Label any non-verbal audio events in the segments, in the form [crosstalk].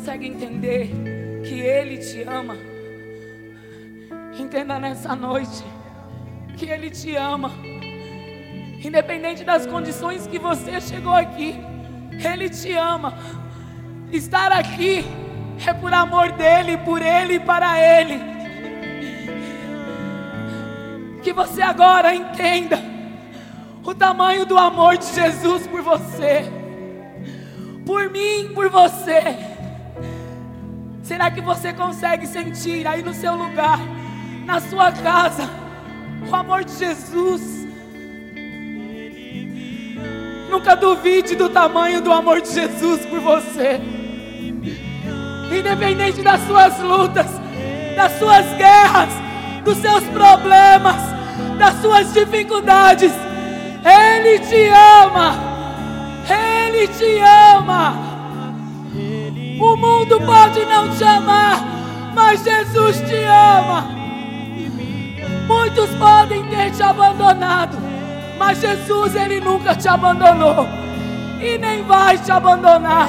Consegue entender que Ele te ama? Entenda nessa noite que Ele te ama. Independente das condições que você chegou aqui, Ele te ama. Estar aqui é por amor dEle, por Ele e para Ele. Que você agora entenda o tamanho do amor de Jesus por você, por mim, por você. Será que você consegue sentir aí no seu lugar, na sua casa, o amor de Jesus? Nunca duvide do tamanho do amor de Jesus por você. Independente das suas lutas, das suas guerras, dos seus problemas, das suas dificuldades, Ele te ama. Ele te ama. O mundo pode não te amar, mas Jesus te ama. Muitos podem ter te abandonado, mas Jesus, Ele nunca te abandonou e nem vai te abandonar.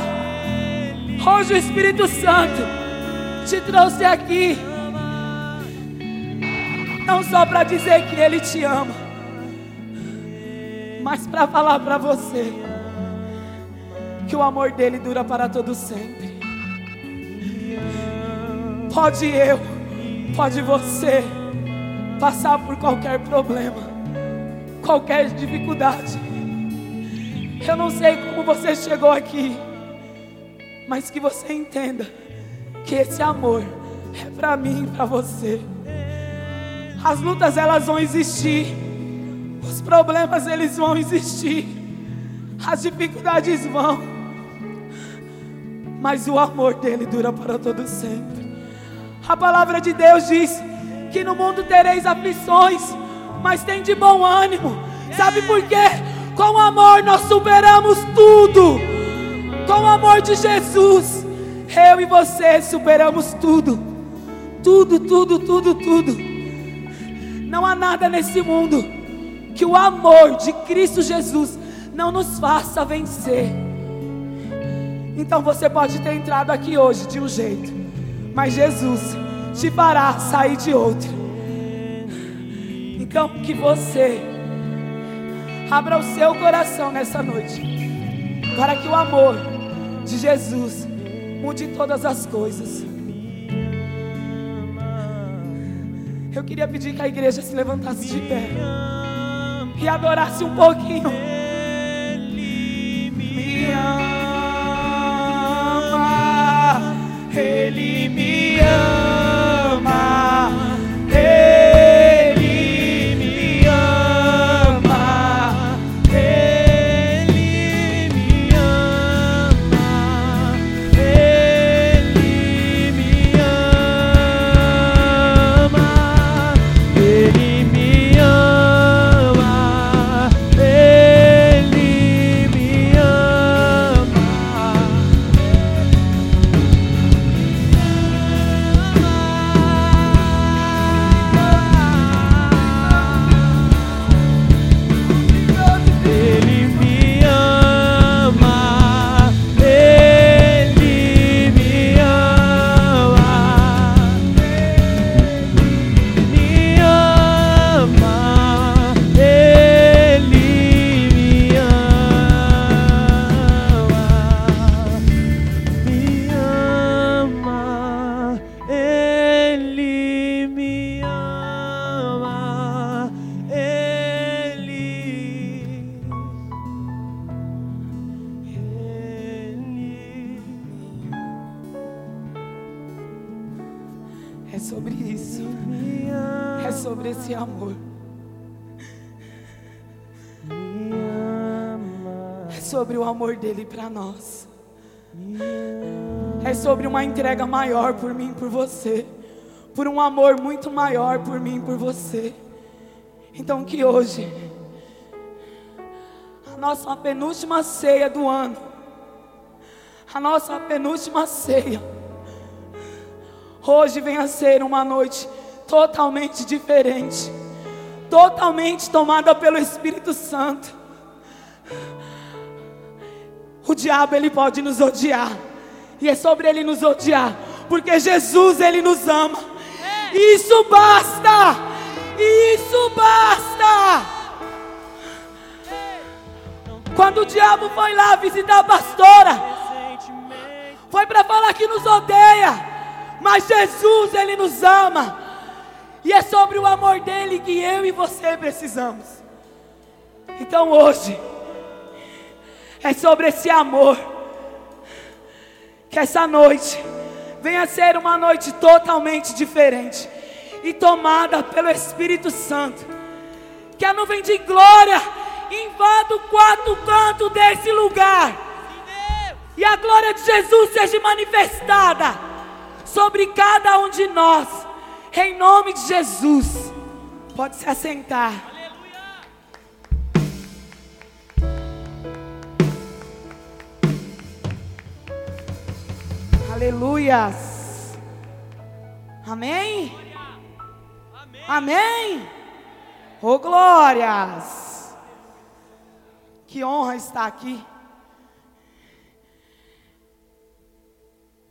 Hoje o Espírito Santo te trouxe aqui, não só para dizer que Ele te ama, mas para falar para você que o amor dele dura para todo sempre. Pode eu, pode você passar por qualquer problema, qualquer dificuldade. Eu não sei como você chegou aqui, mas que você entenda que esse amor é para mim e para você. As lutas elas vão existir, os problemas eles vão existir, as dificuldades vão, mas o amor dele dura para todo sempre. A palavra de Deus diz que no mundo tereis aflições, mas tem de bom ânimo. Sabe por quê? Com amor nós superamos tudo. Com o amor de Jesus, eu e você superamos tudo. Tudo, tudo, tudo, tudo. Não há nada nesse mundo que o amor de Cristo Jesus não nos faça vencer. Então você pode ter entrado aqui hoje de um jeito, mas Jesus te fará sair de outro. Então que você abra o seu coração nessa noite, para que o amor de Jesus mude todas as coisas. Eu queria pedir que a igreja se levantasse de pé e adorasse um pouquinho. Me ama, Ele me ama, para nós. É sobre uma entrega maior por mim, por você. Por um amor muito maior por mim, por você. Então que hoje a nossa penúltima ceia do ano, a nossa penúltima ceia, hoje venha ser uma noite totalmente diferente, totalmente tomada pelo Espírito Santo. O diabo ele pode nos odiar, E é sobre ele nos odiar, porque Jesus ele nos ama. Isso basta! Isso basta! Quando o diabo foi lá visitar a pastora, foi para falar que nos odeia, mas Jesus ele nos ama. E é sobre o amor dele que eu e você precisamos. Então hoje é sobre esse amor que essa noite venha ser uma noite totalmente diferente e tomada pelo Espírito Santo. Que a nuvem de glória invada o quarto canto desse lugar. E a glória de Jesus seja manifestada sobre cada um de nós. Em nome de Jesus. Pode se assentar. Aleluias. Amém? Amém? Oh glórias! Que honra estar aqui.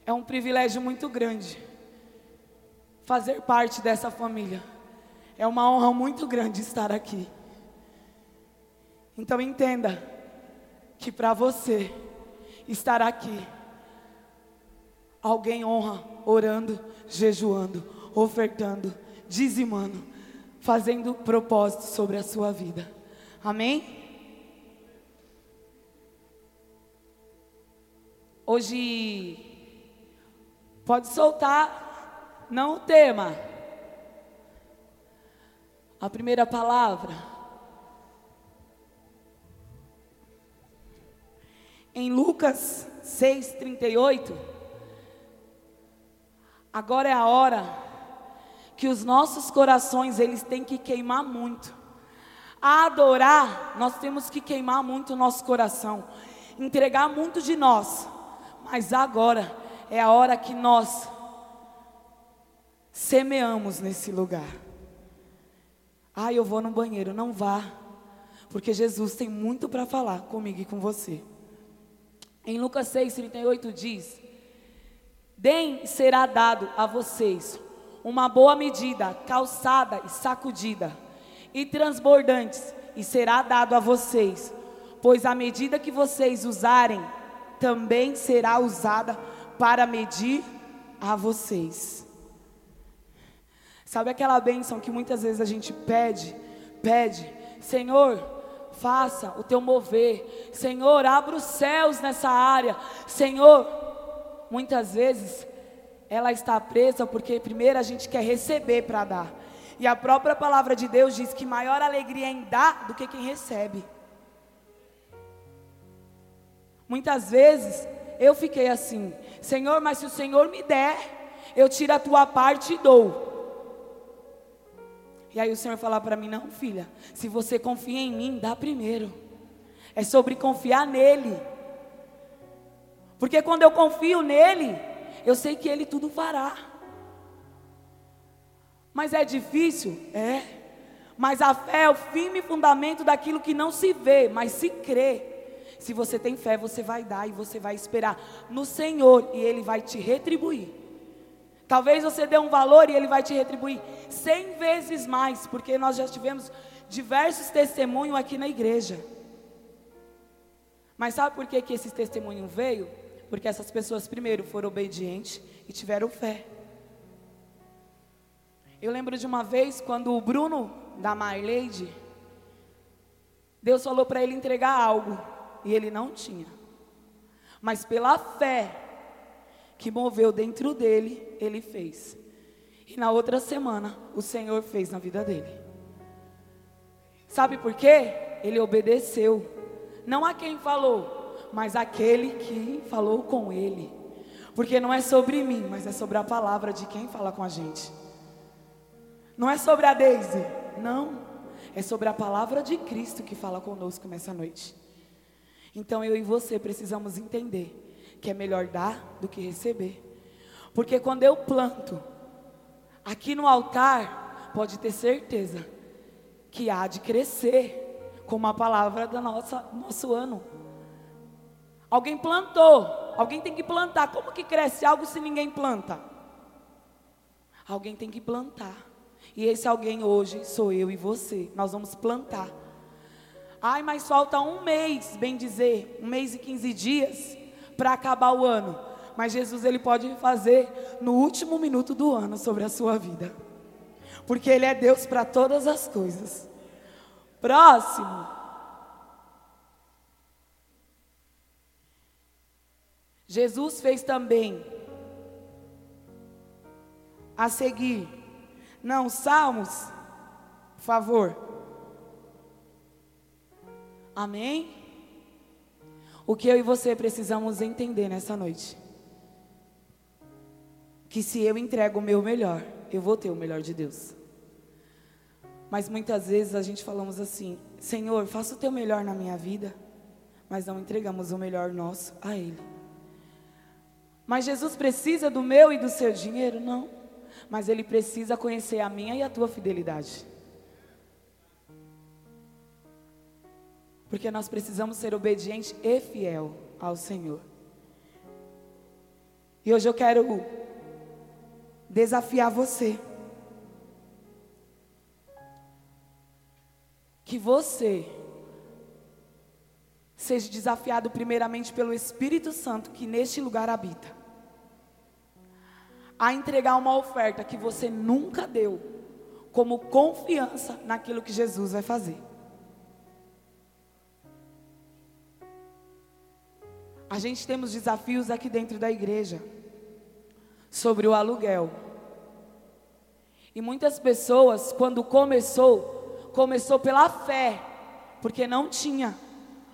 É um privilégio muito grande fazer parte dessa família. É uma honra muito grande estar aqui. Então entenda que para você estar aqui, alguém honra orando, jejuando, ofertando, dizimando, fazendo propósito sobre a sua vida. Amém? Hoje pode soltar, não o tema. A primeira palavra. Em Lucas 6:38 Agora é a hora que os nossos corações eles têm que queimar muito. A adorar, nós temos que queimar muito o nosso coração, entregar muito de nós. Mas agora é a hora que nós semeamos nesse lugar. Ah, eu vou no banheiro, não vá, porque Jesus tem muito para falar comigo e com você. Em Lucas 6:38 diz: Deem será dado a vocês uma boa medida, calçada e sacudida, e transbordantes, e será dado a vocês, pois a medida que vocês usarem, também será usada para medir a vocês. Sabe aquela bênção que muitas vezes a gente pede, pede, Senhor, faça o teu mover, Senhor, abra os céus nessa área, Senhor, muitas vezes ela está presa porque primeiro a gente quer receber para dar. E a própria palavra de Deus diz que maior alegria é em dar do que quem recebe. Muitas vezes eu fiquei assim, Senhor, mas se o Senhor me der, eu tiro a tua parte e dou. E aí o Senhor fala para mim: Não, filha, se você confia em mim, dá primeiro. É sobre confiar nele. Porque quando eu confio nele, eu sei que Ele tudo fará. Mas é difícil? É. Mas a fé é o firme fundamento daquilo que não se vê, mas se crê. Se você tem fé, você vai dar e você vai esperar no Senhor e Ele vai te retribuir. Talvez você dê um valor e Ele vai te retribuir cem vezes mais, porque nós já tivemos diversos testemunhos aqui na igreja. Mas sabe por que, que esse testemunho veio? Porque essas pessoas, primeiro, foram obedientes e tiveram fé. Eu lembro de uma vez quando o Bruno, da Marleide, Deus falou para ele entregar algo e ele não tinha. Mas pela fé que moveu dentro dele, ele fez. E na outra semana, o Senhor fez na vida dele. Sabe por quê? Ele obedeceu. Não a quem falou, mas aquele que falou com ele. Porque não é sobre mim, mas é sobre a palavra de quem fala com a gente. Não é sobre a Deise, não. É sobre a palavra de Cristo que fala conosco nessa noite. Então eu e você precisamos entender que é melhor dar do que receber. Porque quando eu planto aqui no altar, pode ter certeza que há de crescer como a palavra do nosso ano. Alguém plantou, Alguém tem que plantar. Como que cresce algo se ninguém planta? Alguém tem que plantar. E esse alguém hoje sou eu e você. Nós vamos plantar. Ai, mas falta um mês, bem dizer, um mês e 15 dias para acabar o ano. Mas Jesus ele pode fazer no último minuto do ano sobre a sua vida. Porque ele é Deus para todas as coisas. Próximo. Jesus fez também a seguir. Não, Salmos, por favor. Amém? O que eu e você precisamos entender nessa noite? Que se eu entrego o meu melhor, eu vou ter o melhor de Deus. Mas muitas vezes a gente falamos assim: Senhor, faça o teu melhor na minha vida, mas não entregamos o melhor nosso a Ele. Mas Jesus precisa do meu e do seu dinheiro? Não. Mas Ele precisa conhecer a minha e a tua fidelidade. Porque nós precisamos ser obedientes e fiel ao Senhor. E hoje eu quero desafiar você. Que você seja desafiado primeiramente pelo Espírito Santo que neste lugar habita. A entregar uma oferta que você nunca deu, como confiança naquilo que Jesus vai fazer. A gente temos desafios aqui dentro da igreja sobre o aluguel. E muitas pessoas, quando começou, começou pela fé, porque não tinha,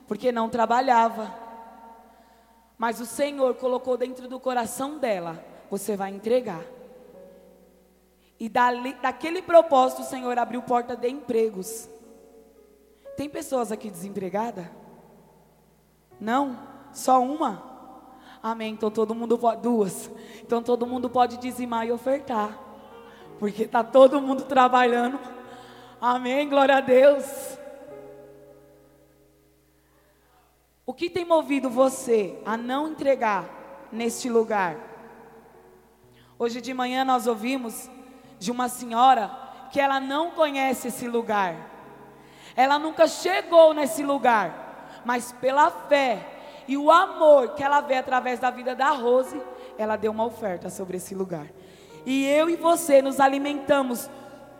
porque não trabalhava. Mas o Senhor colocou dentro do coração dela: você vai entregar. E dali, daquele propósito, o Senhor abriu porta de empregos. Tem pessoas aqui desempregadas? Não? Só uma? Amém. Então todo mundo pode. Duas. Então todo mundo pode dizimar e ofertar. Porque está todo mundo trabalhando. Amém. Glória a Deus. O que tem movido você a não entregar neste lugar? Hoje de manhã nós ouvimos de uma senhora que ela não conhece esse lugar. Ela nunca chegou nesse lugar, mas pela fé e o amor que ela vê através da vida da Rose, ela deu uma oferta sobre esse lugar. E eu e você nos alimentamos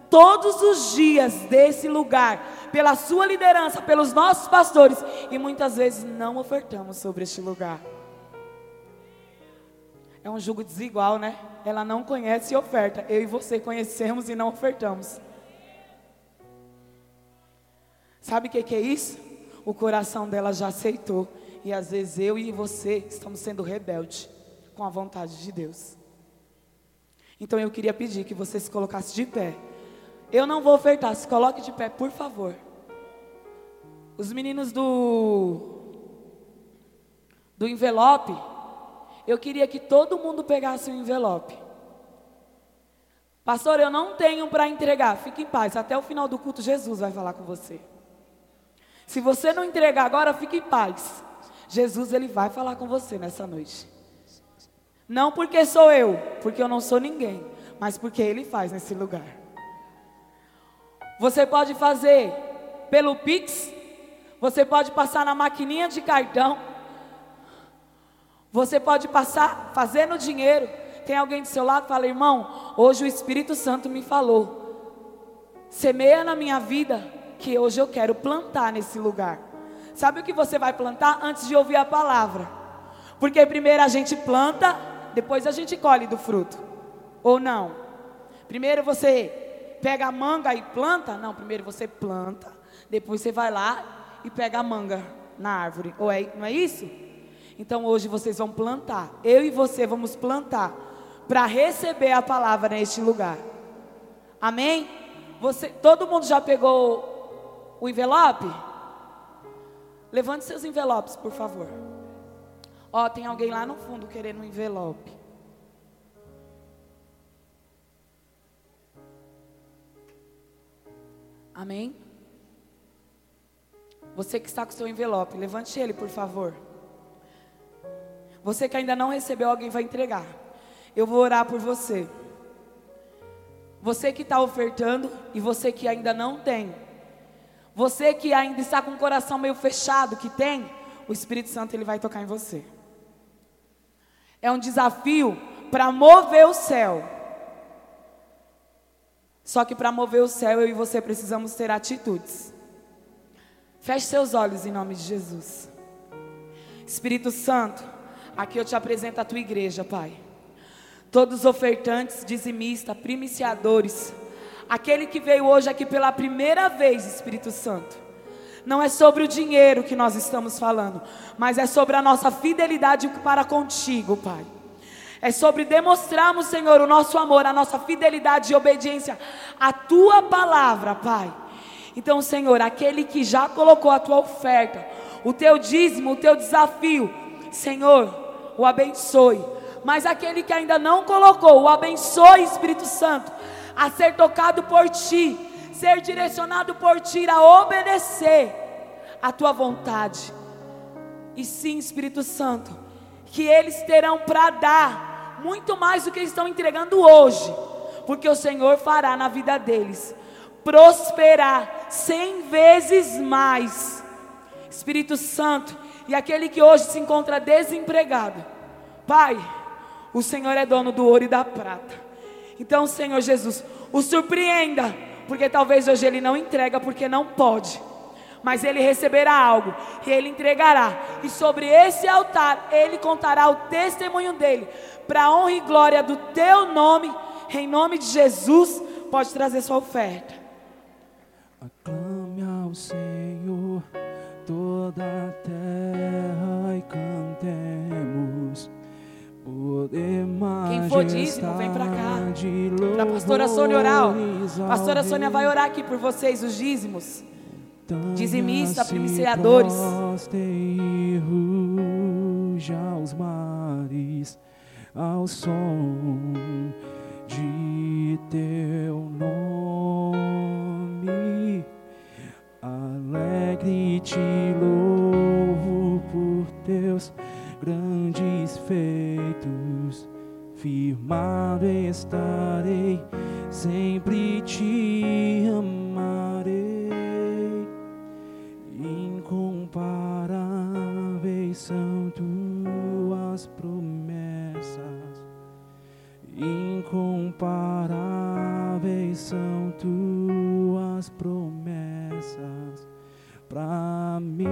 todos os dias desse lugar, pela sua liderança, pelos nossos pastores, e muitas vezes não ofertamos sobre este lugar. É um jugo desigual, né? Ela não conhece e oferta. Eu e você conhecemos e não ofertamos. Sabe o que, que é isso? O coração dela já aceitou e às vezes eu e você estamos sendo rebeldes com a vontade de Deus. Então eu queria pedir que você se colocasse de pé. Eu não vou ofertar, se coloque de pé, por favor. Os meninos do do envelope, eu queria que todo mundo pegasse o envelope. Pastor, eu não tenho para entregar. Fique em paz, até o final do culto Jesus vai falar com você. Se você não entregar agora, fique em paz. Jesus ele vai falar com você nessa noite. Não porque sou eu, porque eu não sou ninguém, mas porque ele faz nesse lugar. Você pode fazer pelo Pix, você pode passar na maquininha de cartão, você pode passar fazendo dinheiro. Tem alguém do seu lado fala, irmão, hoje o Espírito Santo me falou. Semeia na minha vida que hoje eu quero plantar nesse lugar. Sabe o que você vai plantar antes de ouvir a palavra? Porque primeiro a gente planta, depois a gente colhe do fruto. Ou não? Primeiro você pega a manga e planta? Não, primeiro você planta, depois você vai lá e pega a manga na árvore. Ou é, não é isso? Então hoje vocês vão plantar. Eu e você vamos plantar para receber a palavra neste lugar. Amém? Você, todo mundo já pegou o envelope? Levante seus envelopes, por favor. Ó, tem alguém lá no fundo querendo um envelope. Amém? Você que está com seu envelope, levante ele, por favor. Você que ainda não recebeu, alguém vai entregar. Eu vou orar por você. Você que está ofertando e você que ainda não tem. Você que ainda está com o coração meio fechado, que tem, o Espírito Santo ele vai tocar em você. É um desafio para mover o céu. Só que para mover o céu, eu e você precisamos ter atitudes. Feche seus olhos em nome de Jesus. Espírito Santo, aqui eu te apresento a tua igreja, Pai. Todos os ofertantes, dizimistas, primiciadores, aquele que veio hoje aqui pela primeira vez, Espírito Santo. Não é sobre o dinheiro que nós estamos falando, mas é sobre a nossa fidelidade para contigo, Pai. É sobre demonstrarmos, Senhor, o nosso amor, a nossa fidelidade e obediência à tua palavra, Pai. Então, Senhor, aquele que já colocou a tua oferta, o teu dízimo, o teu desafio, Senhor, o abençoe. Mas aquele que ainda não colocou, o abençoe, Espírito Santo, a ser tocado por ti, ser direcionado por ti, a obedecer a tua vontade. E sim, Espírito Santo, que eles terão para dar muito mais do que estão entregando hoje, porque o Senhor fará na vida deles prosperar cem vezes mais. Espírito Santo, e aquele que hoje se encontra desempregado, Pai, o Senhor é dono do ouro e da prata. Então, Senhor Jesus, o surpreenda, porque talvez hoje ele não entrega porque não pode mas ele receberá algo e ele entregará. E sobre esse altar ele contará o testemunho dele, para a honra e glória do teu nome, em nome de Jesus, pode trazer sua oferta. Aclame ao Senhor toda a terra e cantemos. Quem for dízimo, vem para cá. Para a pastora Sônia orar. Pastora Sônia vai orar aqui por vocês, os dízimos dizimista, primiciadores. aos mares, ao som de teu nome. Alegre te louvo por teus grandes feitos. Firmado estarei, sempre te amarei. Incomparáveis são tuas promessas, incomparáveis são tuas promessas para mim.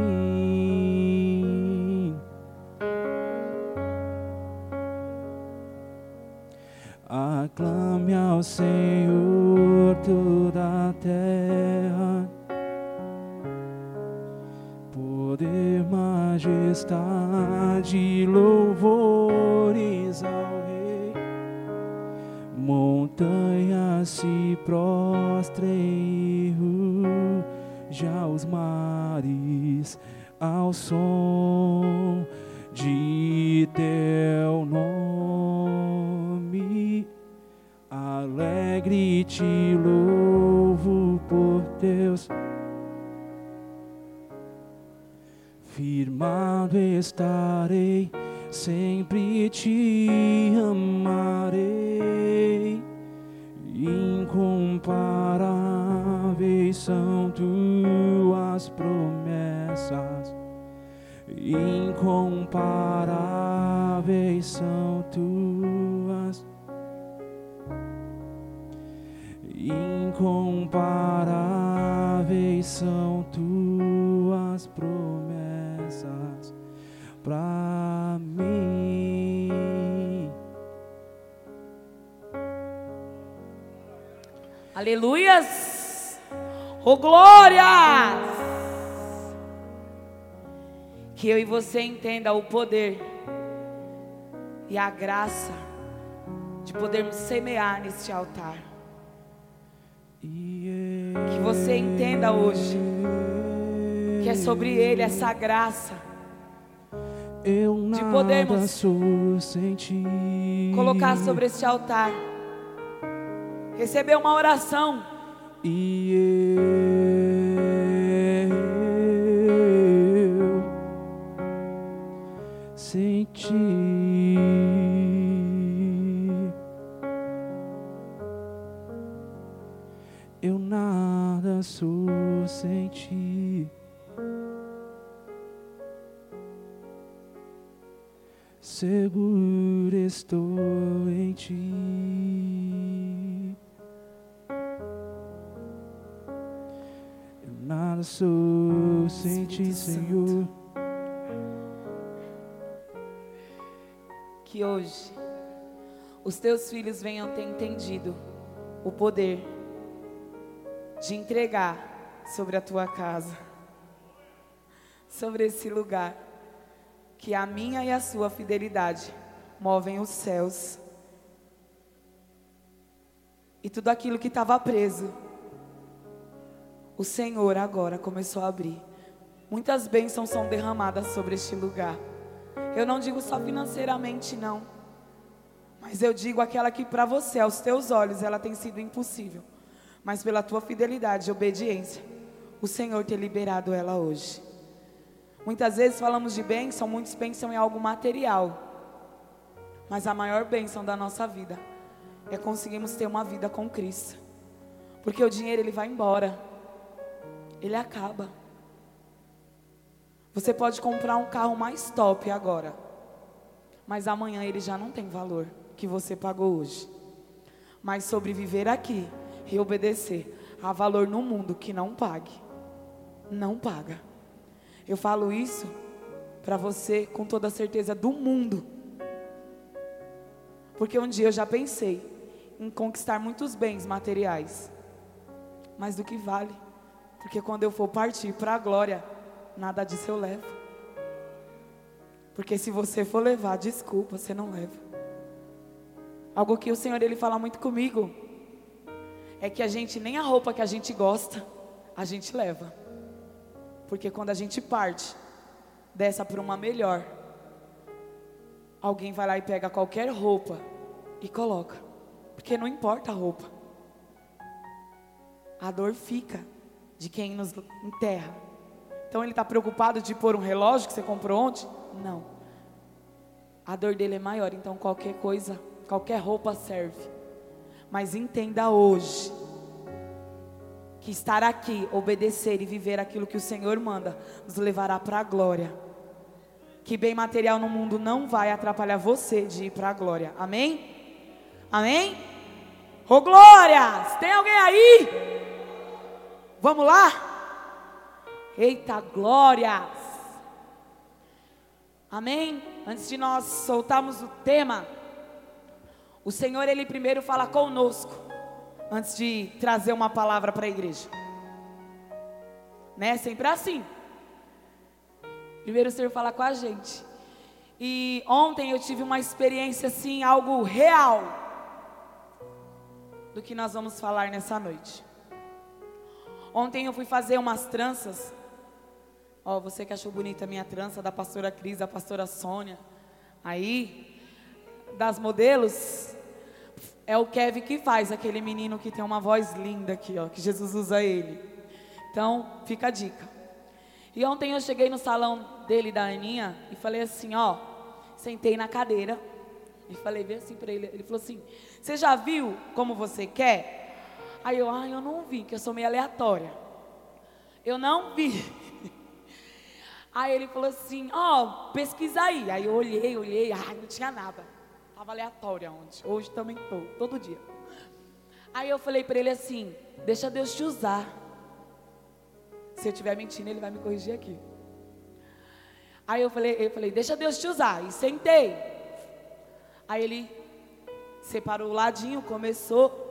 Aclame ao Senhor toda a terra poder, majestade, louvores ao Rei. Montanhas se prostrem, já os mares ao som de teu nome. Alegre te louvo por teus Firmado estarei, sempre te amarei. Incomparáveis são tuas promessas, incomparáveis são tuas. Incomparáveis são tuas promessas para mim. Aleluias! Oh glórias! Que eu e você entenda o poder e a graça de podermos semear neste altar. Que você entenda hoje que é sobre Ele essa graça de podermos colocar sobre este altar, receber uma oração. E eu senti eu nada sou sem ti. Seguro estou em ti. Sou sem ti, Senhor. Que hoje os teus filhos venham ter entendido o poder de entregar sobre a tua casa, sobre esse lugar, que a minha e a sua fidelidade movem os céus. E tudo aquilo que estava preso, o Senhor agora começou a abrir. Muitas bênçãos são derramadas sobre este lugar. Eu não digo só financeiramente, não. Mas eu digo aquela que para você, aos teus olhos, ela tem sido impossível. Mas pela tua fidelidade e obediência, o Senhor tem liberado ela hoje. Muitas vezes falamos de bênção, muitos pensam em algo material. Mas a maior bênção da nossa vida é conseguirmos ter uma vida com Cristo. Porque o dinheiro ele vai embora. Ele acaba. Você pode comprar um carro mais top agora, mas amanhã ele já não tem valor que você pagou hoje. Mas sobreviver aqui e obedecer há valor no mundo que não pague. Não paga. Eu falo isso para você com toda a certeza do mundo. Porque um dia eu já pensei em conquistar muitos bens materiais. Mas do que vale? Porque quando eu for partir para a glória, nada disso eu levo. Porque se você for levar, desculpa, você não leva. Algo que o Senhor ele fala muito comigo é que a gente nem a roupa que a gente gosta, a gente leva. Porque quando a gente parte dessa para uma melhor, alguém vai lá e pega qualquer roupa e coloca. Porque não importa a roupa. A dor fica de quem nos enterra. Então ele está preocupado de pôr um relógio que você comprou ontem? Não. A dor dele é maior, então qualquer coisa, qualquer roupa serve. Mas entenda hoje que estar aqui, obedecer e viver aquilo que o Senhor manda, nos levará para a glória. Que bem material no mundo não vai atrapalhar você de ir para a glória. Amém? Amém? Ô oh, glórias! Tem alguém aí? Vamos lá? Eita glórias! Amém? Antes de nós soltarmos o tema, o Senhor, Ele primeiro fala conosco, antes de trazer uma palavra para a igreja. Né? Sempre assim. Primeiro o Senhor fala com a gente. E ontem eu tive uma experiência assim, algo real, do que nós vamos falar nessa noite. Ontem eu fui fazer umas tranças Ó, você que achou bonita a minha trança, da pastora Cris, da pastora Sônia. Aí, das modelos, é o Kevin que faz, aquele menino que tem uma voz linda aqui, ó, que Jesus usa ele. Então, fica a dica. E ontem eu cheguei no salão dele, da Aninha, e falei assim, ó, sentei na cadeira, e falei bem assim para ele, ele falou assim, você já viu como você quer? Aí eu, ah, eu não vi, que eu sou meio aleatória. Eu não vi. Aí ele falou assim: Ó, oh, pesquisa aí. Aí eu olhei, olhei, ai, não tinha nada. Tava aleatório ontem. Hoje também tô, todo dia. Aí eu falei para ele assim: Deixa Deus te usar. Se eu estiver mentindo, ele vai me corrigir aqui. Aí eu falei, eu falei, deixa Deus te usar. E sentei. Aí ele separou o ladinho, começou.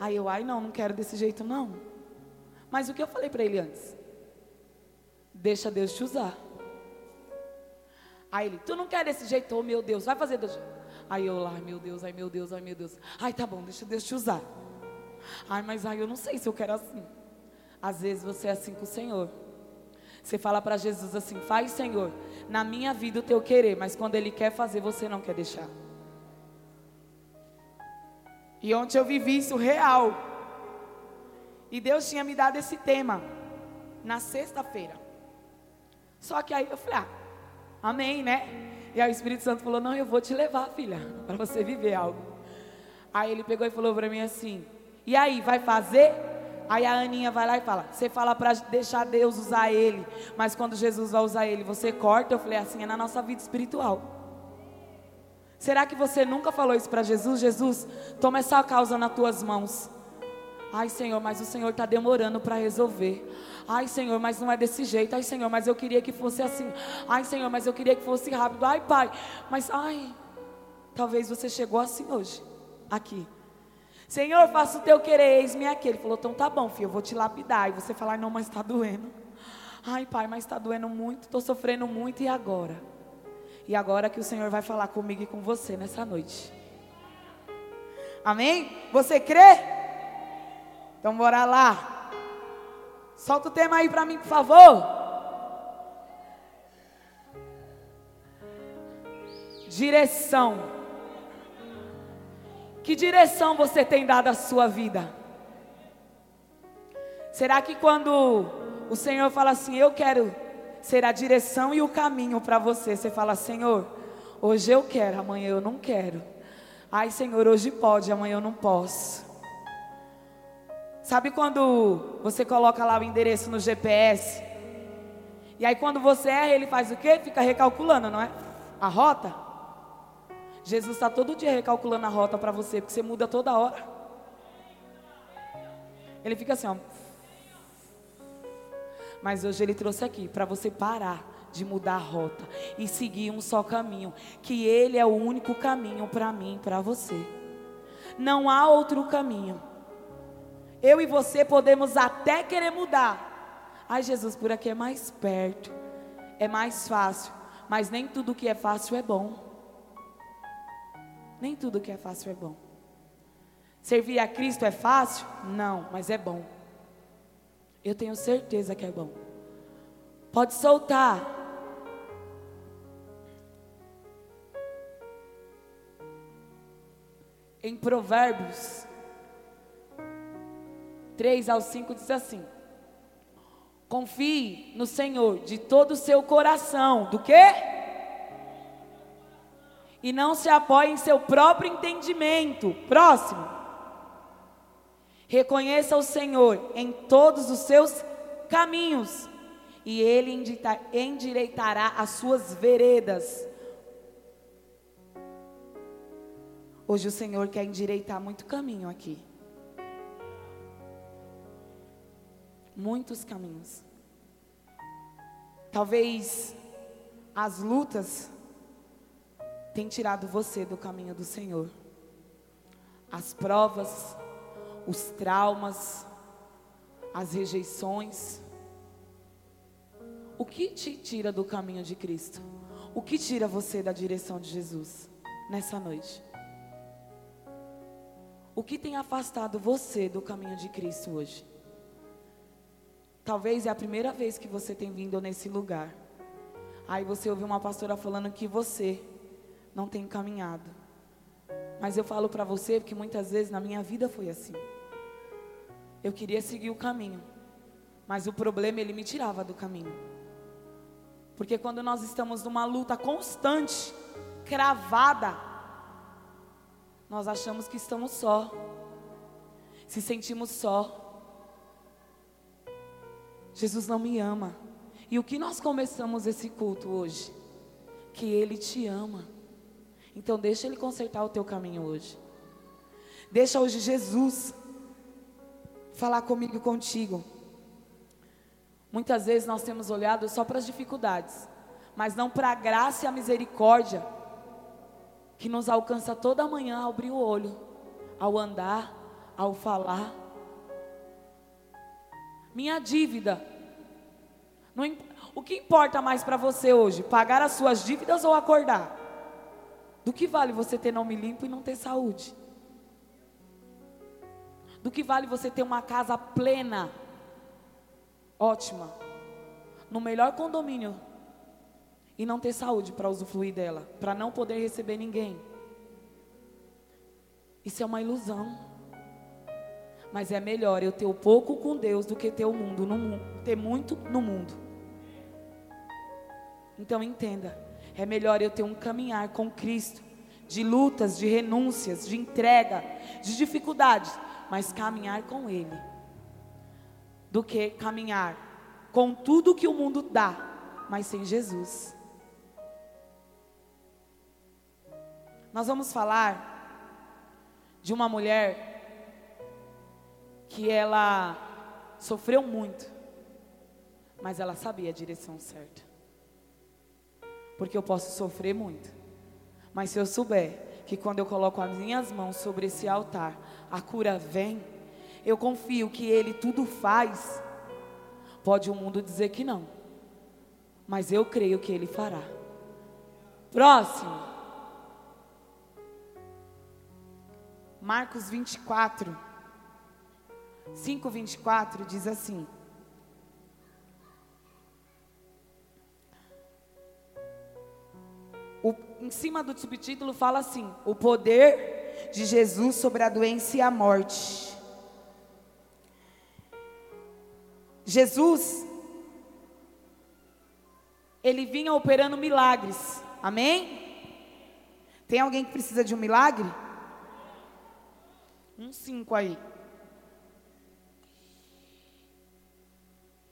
Aí eu, ai não, não quero desse jeito não. Mas o que eu falei para ele antes? Deixa Deus te usar. Aí ele, tu não quer desse jeito? Oh meu Deus, vai fazer jeito. Aí eu lá, ai meu Deus, ai meu Deus, ai meu Deus. Ai tá bom, deixa Deus te usar. Ai, mas ai eu não sei se eu quero assim. Às vezes você é assim com o Senhor. Você fala para Jesus assim: Faz, Senhor, na minha vida o teu querer, mas quando Ele quer fazer, você não quer deixar. E ontem eu vivi isso real. E Deus tinha me dado esse tema na sexta-feira. Só que aí eu falei: Ah, Amém, né? E aí o Espírito Santo falou: Não, eu vou te levar, filha, [laughs] para você viver algo. Aí ele pegou e falou para mim assim: E aí, vai fazer? Aí a Aninha vai lá e fala: Você fala para deixar Deus usar ele, mas quando Jesus vai usar ele, você corta. Eu falei assim: é na nossa vida espiritual. Será que você nunca falou isso para Jesus? Jesus, toma essa causa nas tuas mãos. Ai, Senhor, mas o Senhor está demorando para resolver. Ai, Senhor, mas não é desse jeito. Ai, Senhor, mas eu queria que fosse assim. Ai, Senhor, mas eu queria que fosse rápido. Ai, Pai, mas ai, talvez você chegou assim hoje, aqui. Senhor, faça o teu querer, eis-me aqui. Ele falou, então tá bom, filho, eu vou te lapidar. E você falar, não, mas está doendo. Ai, pai, mas está doendo muito, estou sofrendo muito, e agora? E agora que o Senhor vai falar comigo e com você nessa noite. Amém? Você crê? Então bora lá. Solta o tema aí para mim, por favor. Direção. Que direção você tem dado à sua vida? Será que quando o Senhor fala assim, eu quero ser a direção e o caminho para você, você fala, Senhor, hoje eu quero, amanhã eu não quero. Ai, Senhor, hoje pode, amanhã eu não posso. Sabe quando você coloca lá o endereço no GPS? E aí quando você erra, ele faz o quê? Fica recalculando, não é? A rota. Jesus está todo dia recalculando a rota para você, porque você muda toda hora. Ele fica assim, ó. Mas hoje ele trouxe aqui para você parar de mudar a rota e seguir um só caminho, que ele é o único caminho para mim, para você. Não há outro caminho. Eu e você podemos até querer mudar. Ai, Jesus, por aqui é mais perto, é mais fácil, mas nem tudo que é fácil é bom. Nem tudo que é fácil é bom. Servir a Cristo é fácil? Não, mas é bom. Eu tenho certeza que é bom. Pode soltar. Em Provérbios 3 ao 5 diz assim: Confie no Senhor de todo o seu coração. Do quê? e não se apoie em seu próprio entendimento. Próximo. Reconheça o Senhor em todos os seus caminhos, e Ele endireitará as suas veredas. Hoje o Senhor quer endireitar muito caminho aqui. Muitos caminhos. Talvez as lutas tem tirado você do caminho do Senhor. As provas, os traumas, as rejeições. O que te tira do caminho de Cristo? O que tira você da direção de Jesus nessa noite? O que tem afastado você do caminho de Cristo hoje? Talvez é a primeira vez que você tem vindo nesse lugar. Aí você ouviu uma pastora falando que você não tenho caminhado. Mas eu falo para você porque muitas vezes na minha vida foi assim. Eu queria seguir o caminho, mas o problema ele me tirava do caminho. Porque quando nós estamos numa luta constante, cravada, nós achamos que estamos só. Se sentimos só. Jesus não me ama. E o que nós começamos esse culto hoje? Que Ele te ama. Então deixa Ele consertar o teu caminho hoje. Deixa hoje Jesus falar comigo e contigo. Muitas vezes nós temos olhado só para as dificuldades, mas não para a graça e a misericórdia que nos alcança toda manhã ao abrir o olho, ao andar, ao falar. Minha dívida. Não, o que importa mais para você hoje? Pagar as suas dívidas ou acordar? Do que vale você ter nome limpo e não ter saúde? Do que vale você ter uma casa plena, ótima, no melhor condomínio e não ter saúde para usufruir dela, para não poder receber ninguém? Isso é uma ilusão. Mas é melhor eu ter o pouco com Deus do que ter o mundo no ter muito no mundo. Então entenda. É melhor eu ter um caminhar com Cristo, de lutas, de renúncias, de entrega, de dificuldades, mas caminhar com Ele. do que caminhar com tudo que o mundo dá, mas sem Jesus. Nós vamos falar de uma mulher que ela sofreu muito, mas ela sabia a direção certa. Porque eu posso sofrer muito, mas se eu souber que quando eu coloco as minhas mãos sobre esse altar, a cura vem, eu confio que Ele tudo faz. Pode o mundo dizer que não, mas eu creio que Ele fará. Próximo. Marcos 24, 5, 24 diz assim: o, em cima do subtítulo fala assim: O poder de Jesus sobre a doença e a morte. Jesus, ele vinha operando milagres, amém? Tem alguém que precisa de um milagre? Um cinco aí.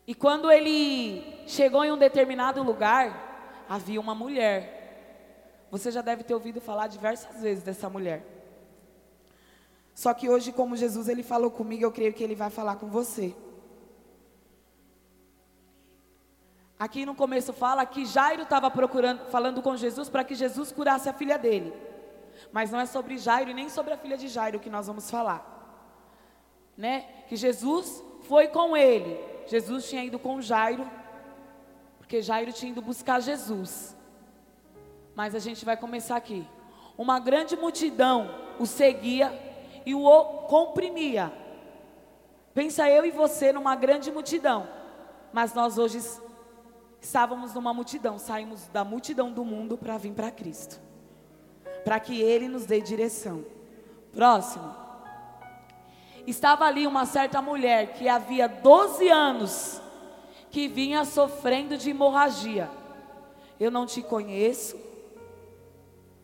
E quando ele chegou em um determinado lugar, havia uma mulher. Você já deve ter ouvido falar diversas vezes dessa mulher. Só que hoje, como Jesus ele falou comigo, eu creio que ele vai falar com você. Aqui no começo fala que Jairo estava procurando, falando com Jesus para que Jesus curasse a filha dele. Mas não é sobre Jairo e nem sobre a filha de Jairo que nós vamos falar. Né? Que Jesus foi com ele. Jesus tinha ido com Jairo, porque Jairo tinha ido buscar Jesus. Mas a gente vai começar aqui. Uma grande multidão o seguia e o comprimia. Pensa eu e você numa grande multidão. Mas nós hoje estávamos numa multidão, saímos da multidão do mundo para vir para Cristo para que Ele nos dê direção. Próximo. Estava ali uma certa mulher que havia 12 anos que vinha sofrendo de hemorragia. Eu não te conheço,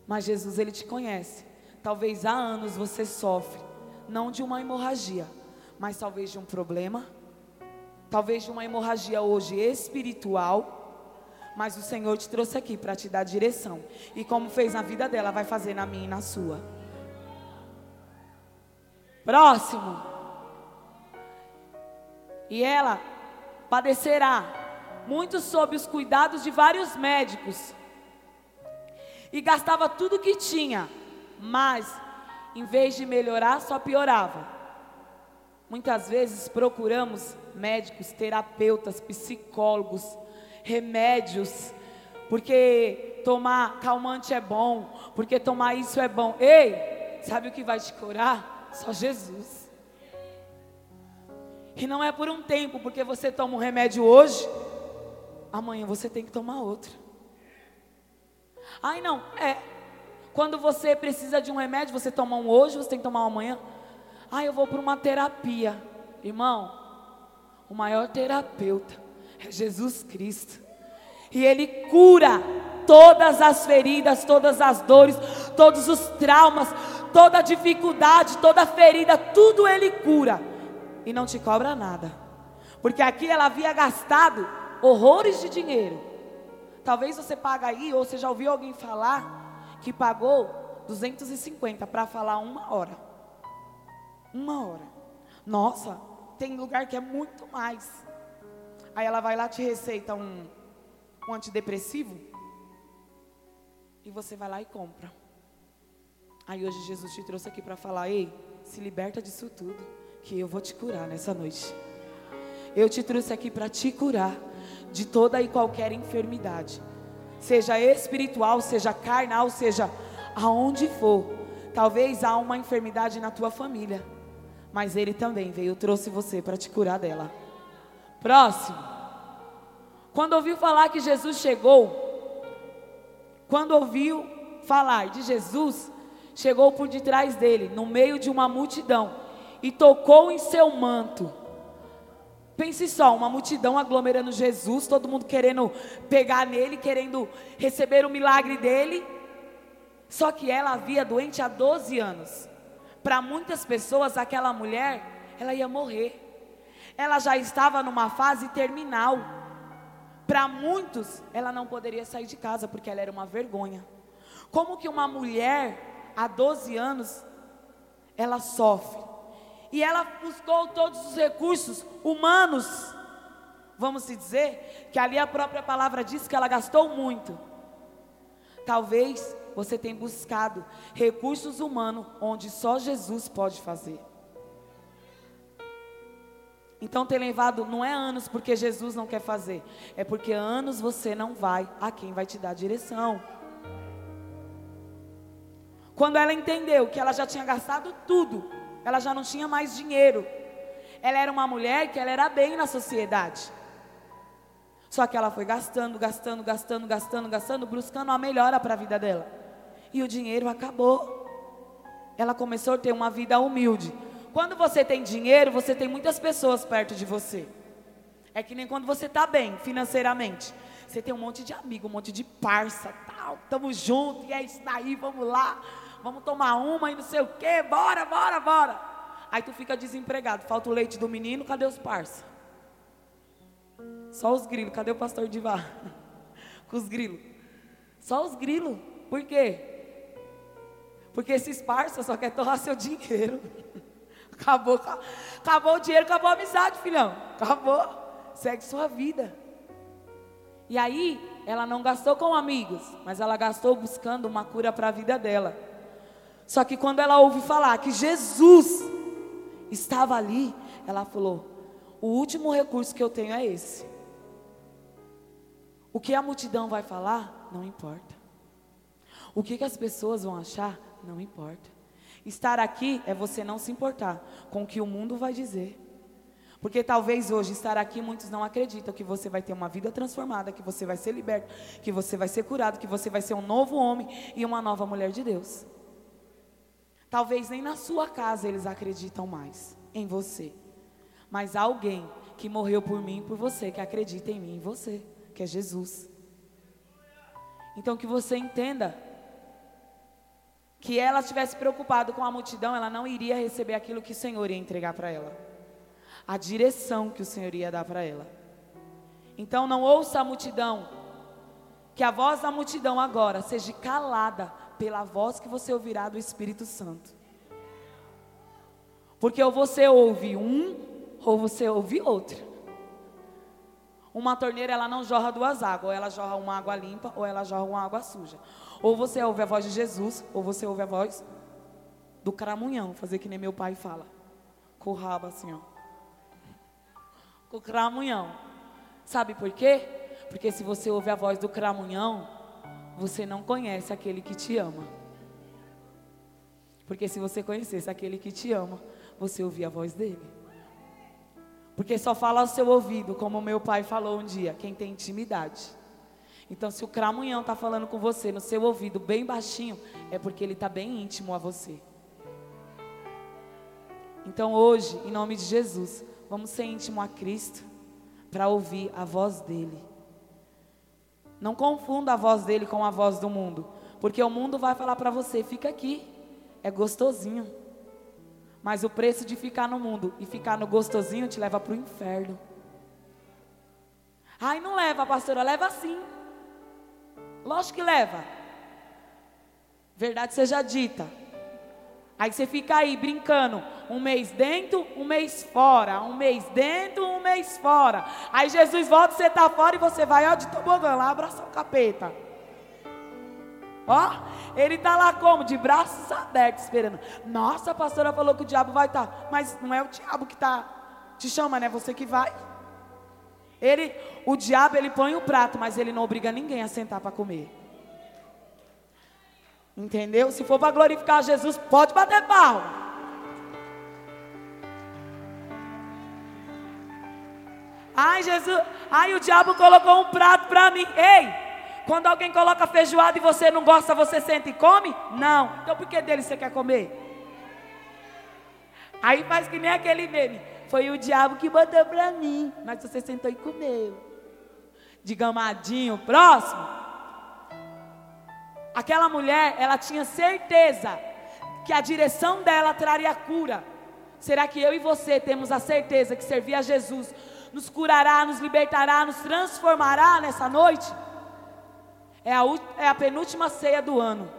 mas Jesus ele te conhece. Talvez há anos você sofre, não de uma hemorragia, mas talvez de um problema, talvez de uma hemorragia hoje espiritual mas o Senhor te trouxe aqui para te dar direção. E como fez na vida dela, vai fazer na minha e na sua. Próximo. E ela padecerá muito sob os cuidados de vários médicos. E gastava tudo que tinha, mas em vez de melhorar, só piorava. Muitas vezes procuramos médicos, terapeutas, psicólogos, remédios, porque tomar calmante é bom, porque tomar isso é bom. Ei, sabe o que vai te curar? Só Jesus. E não é por um tempo, porque você toma um remédio hoje, amanhã você tem que tomar outro. Ai, não, é. Quando você precisa de um remédio, você toma um hoje, você tem que tomar um amanhã. Ah, eu vou para uma terapia. Irmão, o maior terapeuta é Jesus Cristo. E Ele cura todas as feridas, todas as dores, todos os traumas, toda dificuldade, toda ferida, tudo Ele cura. E não te cobra nada. Porque aqui ela havia gastado horrores de dinheiro. Talvez você pague aí, ou você já ouviu alguém falar que pagou 250 para falar uma hora. Uma hora. Nossa, tem lugar que é muito mais. Aí ela vai lá te receita um, um antidepressivo e você vai lá e compra. Aí hoje Jesus te trouxe aqui para falar: ei, se liberta disso tudo, que eu vou te curar nessa noite. Eu te trouxe aqui para te curar de toda e qualquer enfermidade, seja espiritual, seja carnal, seja aonde for. Talvez há uma enfermidade na tua família, mas Ele também veio, trouxe você para te curar dela. Próximo. Quando ouviu falar que Jesus chegou, quando ouviu falar de Jesus, chegou por detrás dele, no meio de uma multidão, e tocou em seu manto. Pense só, uma multidão aglomerando Jesus, todo mundo querendo pegar nele, querendo receber o milagre dele. Só que ela havia doente há 12 anos. Para muitas pessoas, aquela mulher, ela ia morrer. ela já estava numa fase terminal. Para muitos, ela não poderia sair de casa porque ela era uma vergonha. Como que uma mulher, há 12 anos, ela sofre? E ela buscou todos os recursos humanos, vamos se dizer, que ali a própria palavra diz que ela gastou muito. Talvez você tenha buscado recursos humanos onde só Jesus pode fazer. Então ter levado não é anos porque Jesus não quer fazer, é porque anos você não vai a quem vai te dar direção. Quando ela entendeu que ela já tinha gastado tudo, ela já não tinha mais dinheiro. Ela era uma mulher que ela era bem na sociedade. Só que ela foi gastando, gastando, gastando, gastando, gastando, buscando uma melhora para a vida dela. E o dinheiro acabou. Ela começou a ter uma vida humilde. Quando você tem dinheiro, você tem muitas pessoas perto de você. É que nem quando você está bem financeiramente. Você tem um monte de amigo, um monte de parça, tal, tamo junto, e é isso daí, vamos lá, vamos tomar uma e não sei o quê, bora, bora, bora. Aí tu fica desempregado, falta o leite do menino, cadê os parça? Só os grilos, cadê o pastor Divá? [laughs] Com os grilos. Só os grilos. Por quê? Porque esses parças só querem torrar seu dinheiro. [laughs] Acabou, acabou o dinheiro, acabou a amizade, filhão. Acabou. Segue sua vida. E aí, ela não gastou com amigos, mas ela gastou buscando uma cura para a vida dela. Só que quando ela ouve falar que Jesus estava ali, ela falou: o último recurso que eu tenho é esse. O que a multidão vai falar, não importa. O que, que as pessoas vão achar, não importa. Estar aqui é você não se importar com o que o mundo vai dizer. Porque talvez hoje estar aqui muitos não acreditam que você vai ter uma vida transformada, que você vai ser liberto, que você vai ser curado, que você vai ser um novo homem e uma nova mulher de Deus. Talvez nem na sua casa eles acreditam mais em você. Mas alguém que morreu por mim e por você, que acredita em mim e em você, que é Jesus. Então que você entenda que ela estivesse preocupada com a multidão, ela não iria receber aquilo que o Senhor ia entregar para ela. A direção que o Senhor ia dar para ela. Então não ouça a multidão. Que a voz da multidão agora seja calada pela voz que você ouvirá do Espírito Santo. Porque ou você ouve um, ou você ouve outro. Uma torneira ela não jorra duas águas, ou ela jorra uma água limpa, ou ela jorra uma água suja. Ou você ouve a voz de Jesus, ou você ouve a voz do cramunhão, fazer que nem meu pai fala. Com o rabo assim, ó. Com o cramunhão. Sabe por quê? Porque se você ouve a voz do cramunhão, você não conhece aquele que te ama. Porque se você conhecesse aquele que te ama, você ouvia a voz dele. Porque só fala ao seu ouvido, como meu pai falou um dia, quem tem intimidade. Então, se o cramunhão está falando com você no seu ouvido bem baixinho, é porque ele está bem íntimo a você. Então, hoje, em nome de Jesus, vamos ser íntimo a Cristo para ouvir a voz dele. Não confunda a voz dele com a voz do mundo, porque o mundo vai falar para você: fica aqui, é gostosinho. Mas o preço de ficar no mundo e ficar no gostosinho te leva para o inferno. Ai, não leva, pastora, leva sim. Lógico que leva. Verdade seja dita. Aí você fica aí brincando, um mês dentro, um mês fora, um mês dentro, um mês fora. Aí Jesus volta, você está fora e você vai, ó, de tobogã lá, abraçar o capeta. Ó, ele está lá como? De braços abertos, esperando. Nossa, a pastora falou que o diabo vai estar. Tá. Mas não é o diabo que está te chama, né? Você que vai. Ele, o diabo, ele põe o prato, mas ele não obriga ninguém a sentar para comer. Entendeu? Se for para glorificar Jesus, pode bater palma. Ai, Jesus, ai, o diabo colocou um prato para mim. Ei, quando alguém coloca feijoada e você não gosta, você senta e come? Não. Então por que dele você quer comer? Aí faz que nem aquele meme. Foi o diabo que botou para mim, mas você sentou e comeu. De gamadinho, próximo. Aquela mulher, ela tinha certeza que a direção dela traria cura. Será que eu e você temos a certeza que servir a Jesus nos curará, nos libertará, nos transformará nessa noite? É a, é a penúltima ceia do ano.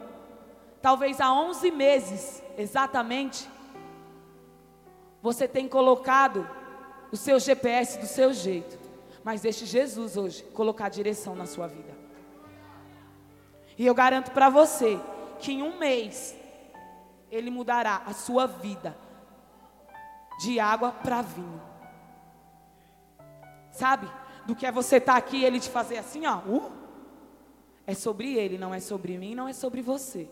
Talvez há 11 meses, exatamente, você tem colocado o seu GPS do seu jeito. Mas deixe Jesus hoje colocar direção na sua vida. E eu garanto para você que em um mês Ele mudará a sua vida de água para vinho. Sabe? Do que é você estar tá aqui e Ele te fazer assim, ó. Uh, é sobre Ele, não é sobre mim, não é sobre você.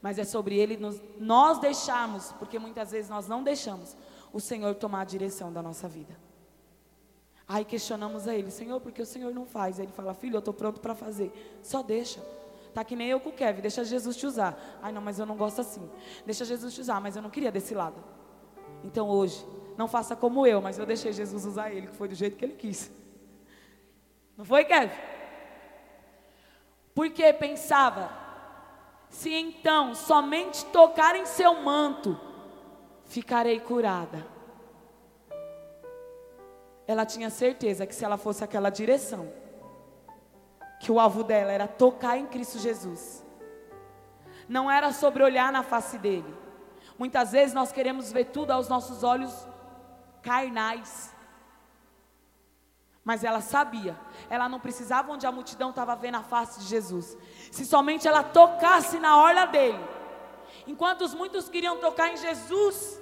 Mas é sobre Ele nos, nós deixarmos, porque muitas vezes nós não deixamos o Senhor tomar a direção da nossa vida. Aí questionamos a Ele, Senhor, porque o Senhor não faz? Aí Ele fala, filho, eu estou pronto para fazer. Só deixa. Tá que nem eu com o Kevin, deixa Jesus te usar. Ai, não, mas eu não gosto assim. Deixa Jesus te usar, mas eu não queria desse lado. Então hoje, não faça como eu, mas eu deixei Jesus usar ele, que foi do jeito que ele quis. Não foi, Kevin? Porque pensava, se então somente tocar em seu manto, ficarei curada. Ela tinha certeza que se ela fosse aquela direção, que o alvo dela era tocar em Cristo Jesus. Não era sobre olhar na face dele. Muitas vezes nós queremos ver tudo aos nossos olhos carnais. Mas ela sabia, ela não precisava onde a multidão estava vendo a face de Jesus. Se somente ela tocasse na orla dele. Enquanto os muitos queriam tocar em Jesus,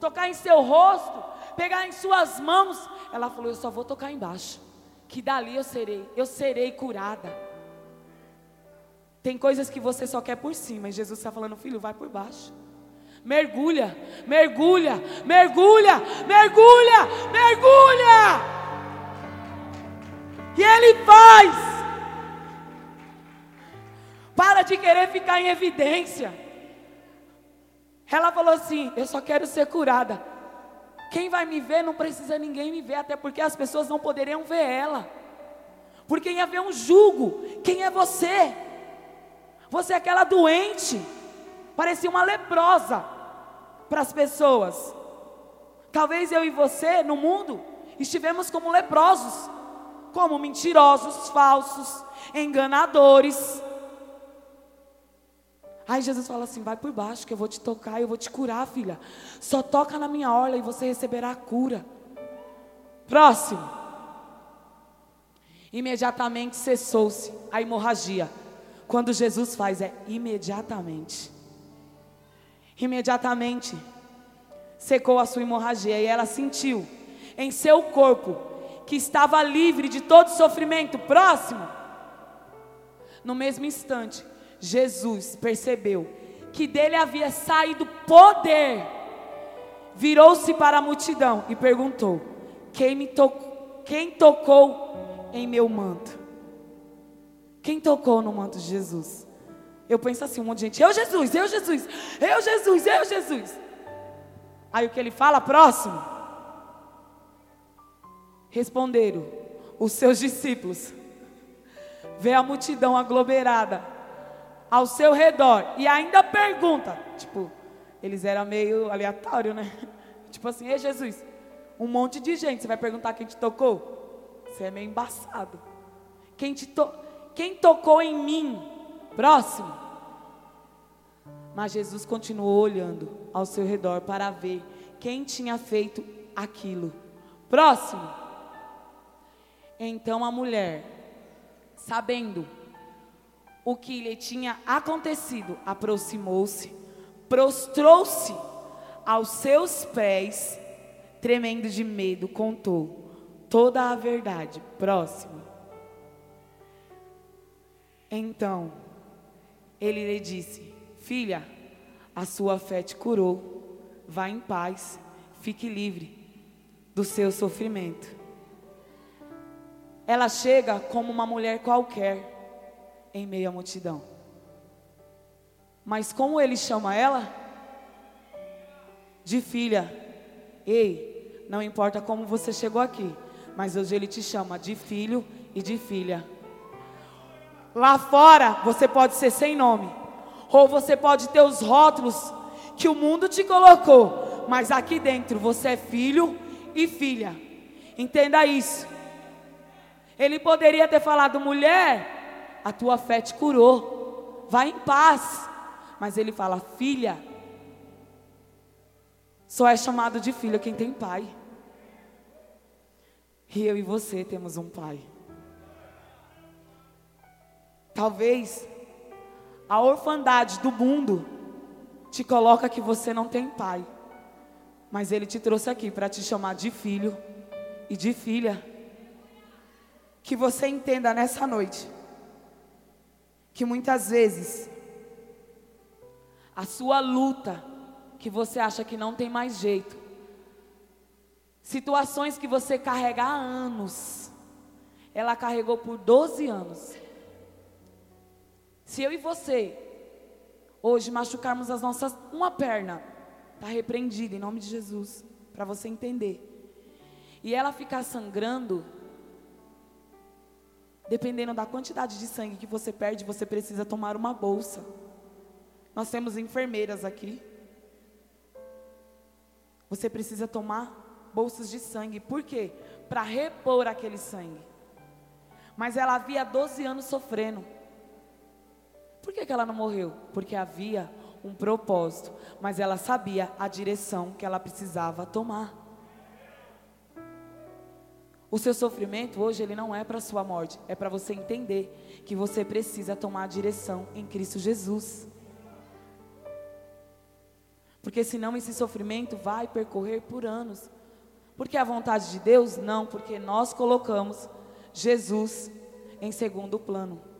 tocar em seu rosto, pegar em suas mãos, ela falou: Eu só vou tocar embaixo que dali eu serei, eu serei curada. Tem coisas que você só quer por cima, e Jesus está falando, filho, vai por baixo. Mergulha, mergulha, mergulha, mergulha, mergulha. E Ele faz. Para de querer ficar em evidência. Ela falou assim: Eu só quero ser curada. Quem vai me ver não precisa ninguém me ver, até porque as pessoas não poderiam ver ela. Porque ia haver um julgo. Quem é você? Você é aquela doente, parecia uma leprosa para as pessoas. Talvez eu e você no mundo estivemos como leprosos, como mentirosos, falsos, enganadores, Aí Jesus fala assim: vai por baixo que eu vou te tocar, eu vou te curar, filha. Só toca na minha orla e você receberá a cura. Próximo. Imediatamente cessou-se a hemorragia. Quando Jesus faz é imediatamente. Imediatamente secou a sua hemorragia e ela sentiu em seu corpo que estava livre de todo sofrimento. Próximo. No mesmo instante, Jesus percebeu que dele havia saído poder, virou-se para a multidão e perguntou: Quem me tocou? Quem tocou em meu manto? Quem tocou no manto de Jesus? Eu penso assim, um monte de gente, eu Jesus, eu Jesus, eu Jesus, eu Jesus. Aí o que ele fala, próximo? Responderam os seus discípulos. Vê a multidão aglomerada ao seu redor e ainda pergunta, tipo, eles eram meio aleatório, né? [laughs] Tipo assim, ei Jesus, um monte de gente, você vai perguntar quem te tocou? Você é meio embaçado. Quem to... quem tocou em mim? Próximo. Mas Jesus continuou olhando ao seu redor para ver quem tinha feito aquilo. Próximo. Então a mulher, sabendo o que lhe tinha acontecido, aproximou-se, prostrou-se aos seus pés, tremendo de medo, contou toda a verdade. Próximo. Então, ele lhe disse: Filha, a sua fé te curou. Vá em paz, fique livre do seu sofrimento. Ela chega como uma mulher qualquer em meio à multidão. Mas como ele chama ela? De filha. Ei, não importa como você chegou aqui, mas hoje ele te chama de filho e de filha. Lá fora você pode ser sem nome, ou você pode ter os rótulos que o mundo te colocou, mas aqui dentro você é filho e filha. Entenda isso. Ele poderia ter falado, mulher, a tua fé te curou, vai em paz. Mas ele fala, filha, só é chamado de filho quem tem pai. E eu e você temos um pai. Talvez a orfandade do mundo te coloca que você não tem pai. Mas ele te trouxe aqui para te chamar de filho e de filha. Que você entenda nessa noite que muitas vezes a sua luta que você acha que não tem mais jeito, situações que você carrega há anos, ela carregou por 12 anos. Se eu e você hoje machucarmos as nossas uma perna, está repreendida em nome de Jesus, para você entender. E ela ficar sangrando, dependendo da quantidade de sangue que você perde, você precisa tomar uma bolsa. Nós temos enfermeiras aqui. Você precisa tomar bolsas de sangue. Por quê? Para repor aquele sangue. Mas ela havia 12 anos sofrendo. Por que, que ela não morreu? Porque havia um propósito, mas ela sabia a direção que ela precisava tomar. O seu sofrimento hoje ele não é para sua morte, é para você entender que você precisa tomar a direção em Cristo Jesus. Porque senão esse sofrimento vai percorrer por anos. Porque a vontade de Deus? Não, porque nós colocamos Jesus em segundo plano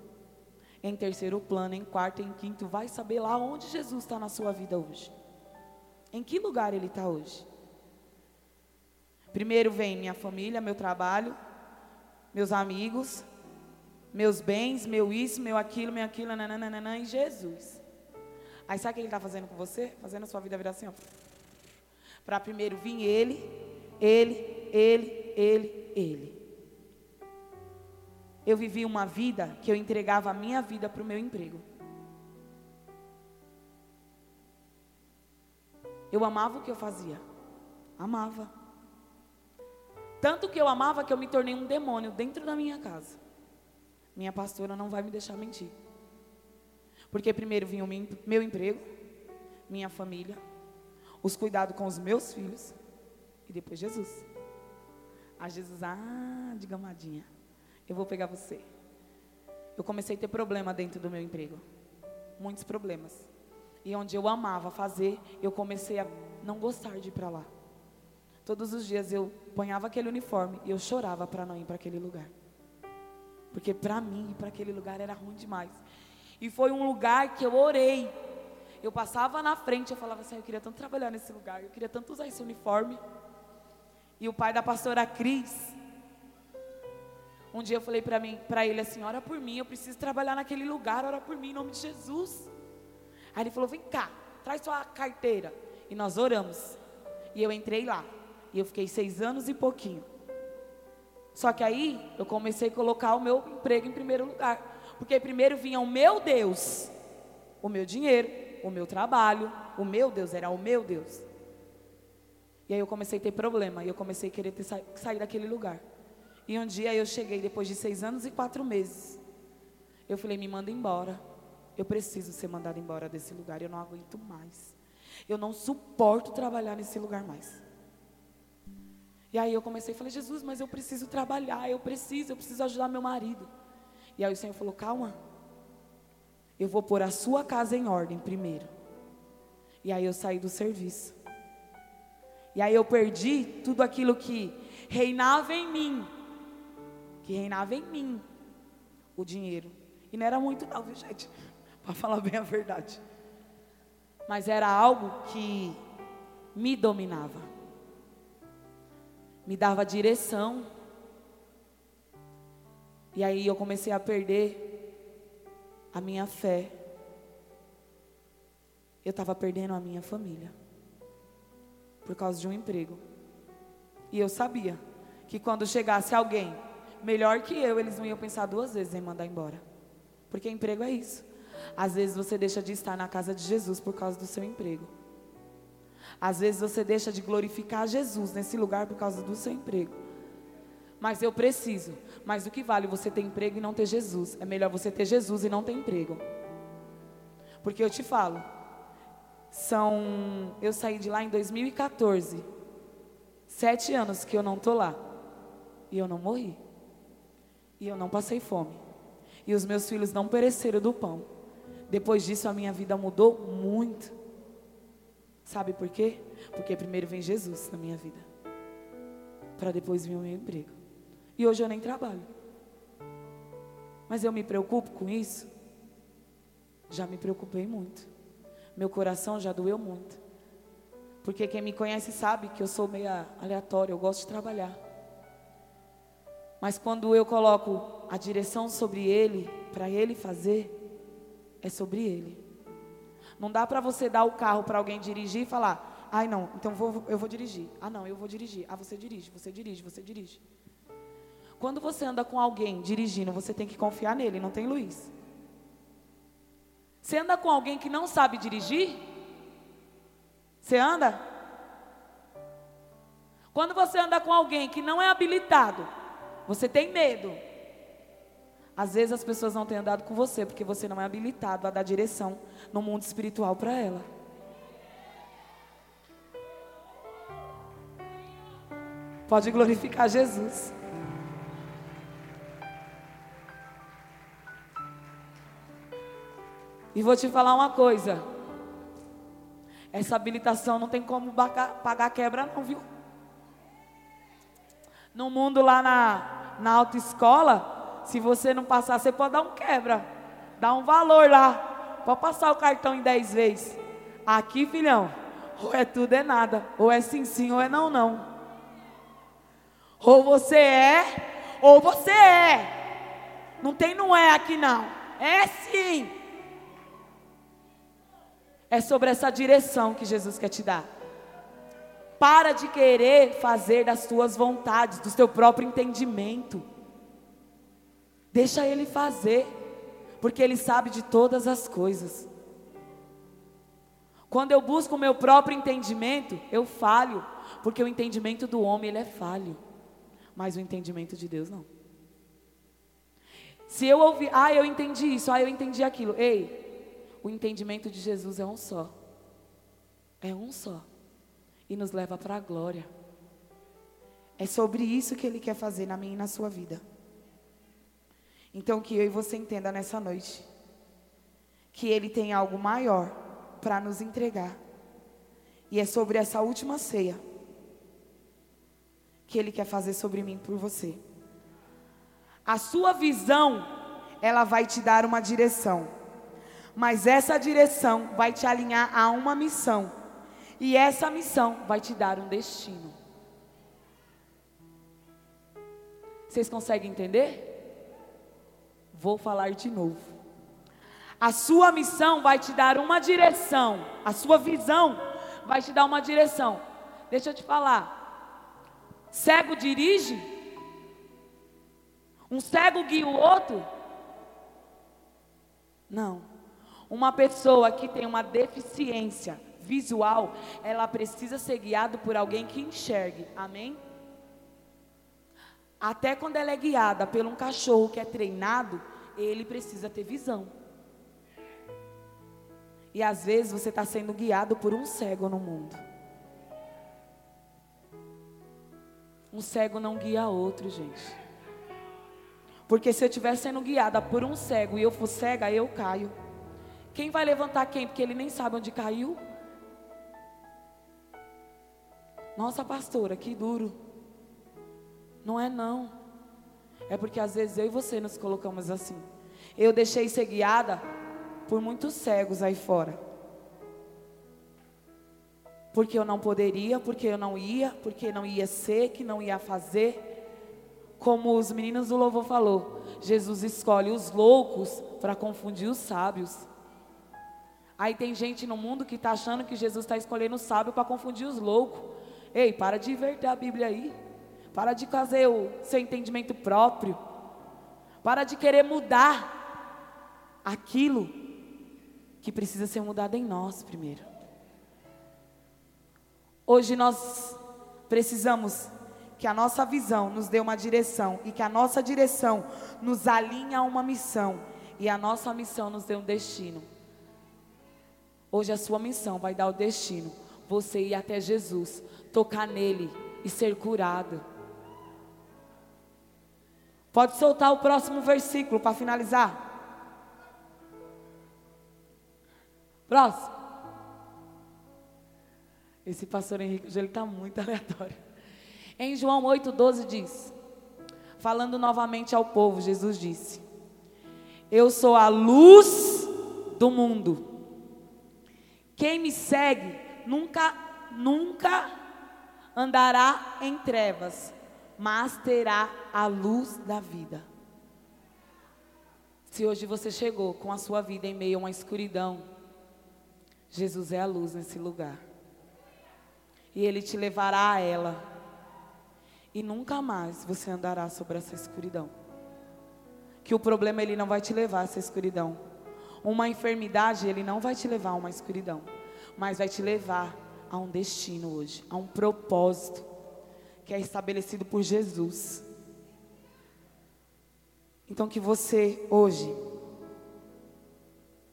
em terceiro plano, em quarto, em quinto. Vai saber lá onde Jesus está na sua vida hoje. Em que lugar ele está hoje? Primeiro vem minha família, meu trabalho, meus amigos, meus bens, meu isso, meu aquilo, meu aquilo, nananana, e Jesus. Aí sabe o que ele está fazendo com você? Fazendo a sua vida virar assim, ó. Para primeiro vir ele, ele, ele, ele, ele eu vivi uma vida que eu entregava a minha vida para o meu emprego. Eu amava o que eu fazia. Amava. Tanto que eu amava que eu me tornei um demônio dentro da minha casa. Minha pastora não vai me deixar mentir. Porque primeiro vinha o meu emprego, minha família, os cuidados com os meus filhos e depois Jesus. A Jesus, ah, de gamadinha eu vou pegar você. Eu comecei a ter problema dentro do meu emprego. Muitos problemas. E onde eu amava fazer, eu comecei a não gostar de ir para lá. Todos os dias eu ponhava aquele uniforme e eu chorava para não ir para aquele lugar. Porque para mim, para aquele lugar era ruim demais. E foi um lugar que eu orei. Eu passava na frente, eu falava assim, eu queria tanto trabalhar nesse lugar, eu queria tanto usar esse uniforme. E o pai da pastora Cris, um dia eu falei para mim, para ele assim, ora por mim, eu preciso trabalhar naquele lugar, ora por mim em nome de Jesus. Aí ele falou, vem cá, traz sua carteira. E nós oramos. E eu entrei lá. E eu fiquei seis anos e pouquinho. Só que aí eu comecei a colocar o meu emprego em primeiro lugar. Porque primeiro vinha o meu Deus, o meu dinheiro, o meu trabalho. O meu Deus era o meu Deus. E aí eu comecei a ter problema. E eu comecei a querer ter, sair daquele lugar. E um dia eu cheguei, depois de seis anos e quatro meses. Eu falei, me manda embora. Eu preciso ser mandada embora desse lugar. Eu não aguento mais. Eu não suporto trabalhar nesse lugar mais. E aí eu comecei a falar, Jesus, mas eu preciso trabalhar, eu preciso, eu preciso ajudar meu marido. E aí o Senhor falou, calma. Eu vou pôr a sua casa em ordem primeiro. E aí eu saí do serviço. E aí eu perdi tudo aquilo que reinava em mim que reinava em mim o dinheiro. E não era muito, não, viu, gente? [laughs] Para falar bem a verdade. Mas era algo que me dominava, me dava direção. E aí eu comecei a perder a minha fé. Eu estava perdendo a minha família por causa de um emprego. E eu sabia que quando chegasse alguém melhor que eu, eles não iam pensar duas vezes em mandar embora. Porque emprego é isso. Às vezes você deixa de estar na casa de Jesus por causa do seu emprego. Às vezes você deixa de glorificar Jesus nesse lugar por causa do seu emprego. Mas eu preciso. Mas o que vale você ter emprego e não ter Jesus? É melhor você ter Jesus e não ter emprego. Porque eu te falo, são. Eu saí de lá em 2014. Sete anos que eu não tô lá. E eu não morri. E eu não passei fome. E os meus filhos não pereceram do pão. Depois disso a minha vida mudou muito. Sabe por quê? Porque primeiro vem Jesus na minha vida. Para depois vir o meu emprego. E hoje eu nem trabalho. Mas eu me preocupo com isso? Já me preocupei muito. Meu coração já doeu muito. Porque quem me conhece sabe que eu sou meio aleatório, eu gosto de trabalhar. Mas quando eu coloco a direção sobre ele, para ele fazer, é sobre ele. Não dá para você dar o carro para alguém dirigir e falar: "Ai, não, então vou, eu vou dirigir". Ah, não, eu vou dirigir. Ah, você dirige, você dirige, você dirige. Quando você anda com alguém dirigindo, você tem que confiar nele, não tem Luiz. Você anda com alguém que não sabe dirigir? Você anda? Quando você anda com alguém que não é habilitado, você tem medo. Às vezes as pessoas não têm andado com você porque você não é habilitado a dar direção no mundo espiritual para ela. Pode glorificar Jesus. E vou te falar uma coisa. Essa habilitação não tem como pagar, quebra, não, viu? No mundo lá na, na autoescola, se você não passar, você pode dar um quebra. Dá um valor lá. Pode passar o cartão em 10 vezes. Aqui, filhão, ou é tudo é nada. Ou é sim, sim, ou é não, não. Ou você é, ou você é. Não tem não é aqui não. É sim. É sobre essa direção que Jesus quer te dar. Para de querer fazer das tuas vontades, do teu próprio entendimento. Deixa Ele fazer, porque Ele sabe de todas as coisas. Quando eu busco o meu próprio entendimento, eu falho, porque o entendimento do homem ele é falho, mas o entendimento de Deus não. Se eu ouvir, ah, eu entendi isso, ah, eu entendi aquilo, ei, o entendimento de Jesus é um só. É um só. E nos leva para a glória. É sobre isso que Ele quer fazer na minha e na sua vida. Então, que eu e você entenda nessa noite que Ele tem algo maior para nos entregar. E é sobre essa última ceia que Ele quer fazer sobre mim por você. A sua visão, ela vai te dar uma direção. Mas essa direção vai te alinhar a uma missão. E essa missão vai te dar um destino. Vocês conseguem entender? Vou falar de novo. A sua missão vai te dar uma direção. A sua visão vai te dar uma direção. Deixa eu te falar. Cego dirige? Um cego guia o outro? Não. Uma pessoa que tem uma deficiência visual, ela precisa ser guiada por alguém que enxergue. Amém? Até quando ela é guiada por um cachorro que é treinado, ele precisa ter visão. E às vezes você está sendo guiado por um cego no mundo. Um cego não guia outro, gente. Porque se eu estiver sendo guiada por um cego e eu for cega, eu caio. Quem vai levantar quem? Porque ele nem sabe onde caiu. Nossa, pastora, que duro. Não é não. É porque às vezes eu e você nos colocamos assim. Eu deixei ser guiada por muitos cegos aí fora. Porque eu não poderia, porque eu não ia, porque não ia ser, que não ia fazer. Como os meninos do louvor falou, Jesus escolhe os loucos para confundir os sábios. Aí tem gente no mundo que está achando que Jesus está escolhendo o sábio para confundir os loucos. Ei, para de inverter a Bíblia aí. Para de fazer o seu entendimento próprio. Para de querer mudar aquilo que precisa ser mudado em nós primeiro. Hoje nós precisamos que a nossa visão nos dê uma direção e que a nossa direção nos alinhe a uma missão e a nossa missão nos dê um destino. Hoje a sua missão vai dar o destino, você ir até Jesus, tocar nele e ser curado. Pode soltar o próximo versículo para finalizar. Próximo. Esse pastor Henrique, ele está muito [laughs] aleatório. Em João 8,12 diz: Falando novamente ao povo, Jesus disse: Eu sou a luz do mundo. Quem me segue nunca, nunca andará em trevas, mas terá a luz da vida. Se hoje você chegou com a sua vida em meio a uma escuridão, Jesus é a luz nesse lugar. E Ele te levará a ela e nunca mais você andará sobre essa escuridão. Que o problema ele não vai te levar a essa escuridão. Uma enfermidade ele não vai te levar a uma escuridão, mas vai te levar a um destino hoje, a um propósito que é estabelecido por Jesus. Então que você hoje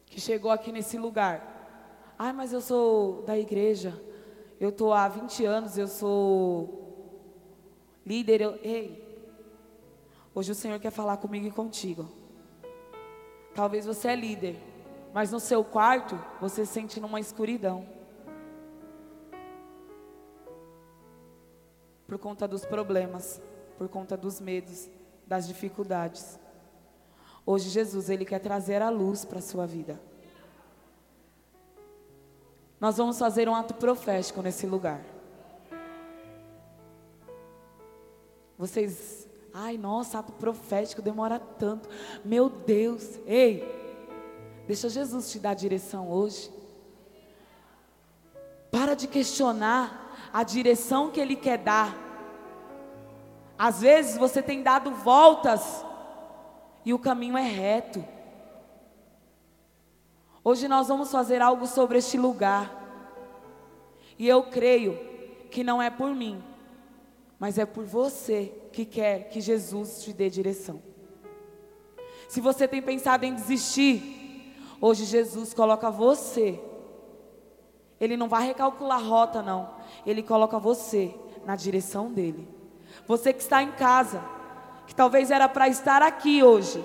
que chegou aqui nesse lugar, ai, mas eu sou da igreja, eu estou há 20 anos, eu sou Líder, eu, ei, hoje o Senhor quer falar comigo e contigo. Talvez você é líder, mas no seu quarto você sente numa escuridão. Por conta dos problemas, por conta dos medos, das dificuldades. Hoje Jesus, ele quer trazer a luz para a sua vida. Nós vamos fazer um ato profético nesse lugar. Vocês, ai, nossa, ato profético demora tanto. Meu Deus, ei, deixa Jesus te dar direção hoje. Para de questionar a direção que Ele quer dar. Às vezes você tem dado voltas e o caminho é reto. Hoje nós vamos fazer algo sobre este lugar. E eu creio que não é por mim, mas é por você que quer que Jesus te dê direção. Se você tem pensado em desistir, hoje Jesus coloca você. Ele não vai recalcular a rota, não. Ele coloca você na direção dele. Você que está em casa, que talvez era para estar aqui hoje,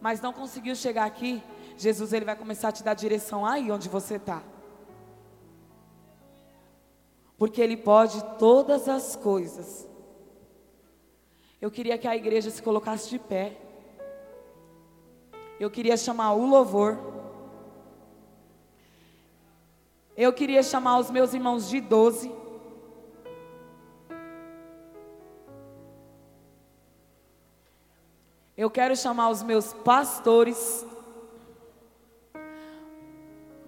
mas não conseguiu chegar aqui, Jesus ele vai começar a te dar direção aí onde você está porque Ele pode todas as coisas. Eu queria que a igreja se colocasse de pé. Eu queria chamar o louvor. Eu queria chamar os meus irmãos de doze. Eu quero chamar os meus pastores.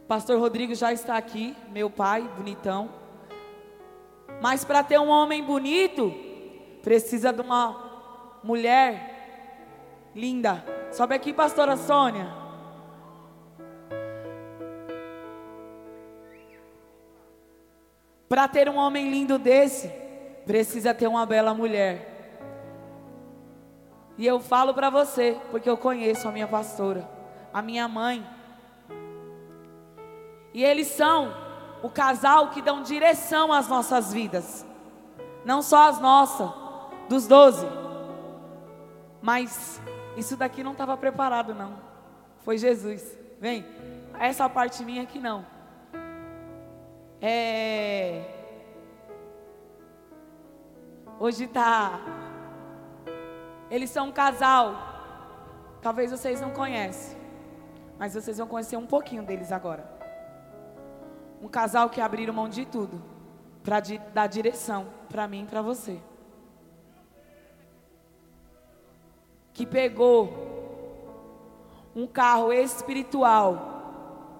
Pastor Rodrigo já está aqui, meu pai, bonitão. Mas para ter um homem bonito, precisa de uma mulher linda. Sobe aqui, pastora Sônia. Para ter um homem lindo desse, precisa ter uma bela mulher. E eu falo para você, porque eu conheço a minha pastora, a minha mãe. E eles são o casal que dão direção às nossas vidas. Não só as nossas, dos doze. Mas isso daqui não estava preparado, não. Foi Jesus. Vem, essa parte minha aqui não. É. Hoje tá. Eles são um casal. Talvez vocês não conhecem. Mas vocês vão conhecer um pouquinho deles agora. Um casal que abriram mão de tudo para di dar direção para mim e para você. Que pegou um carro espiritual,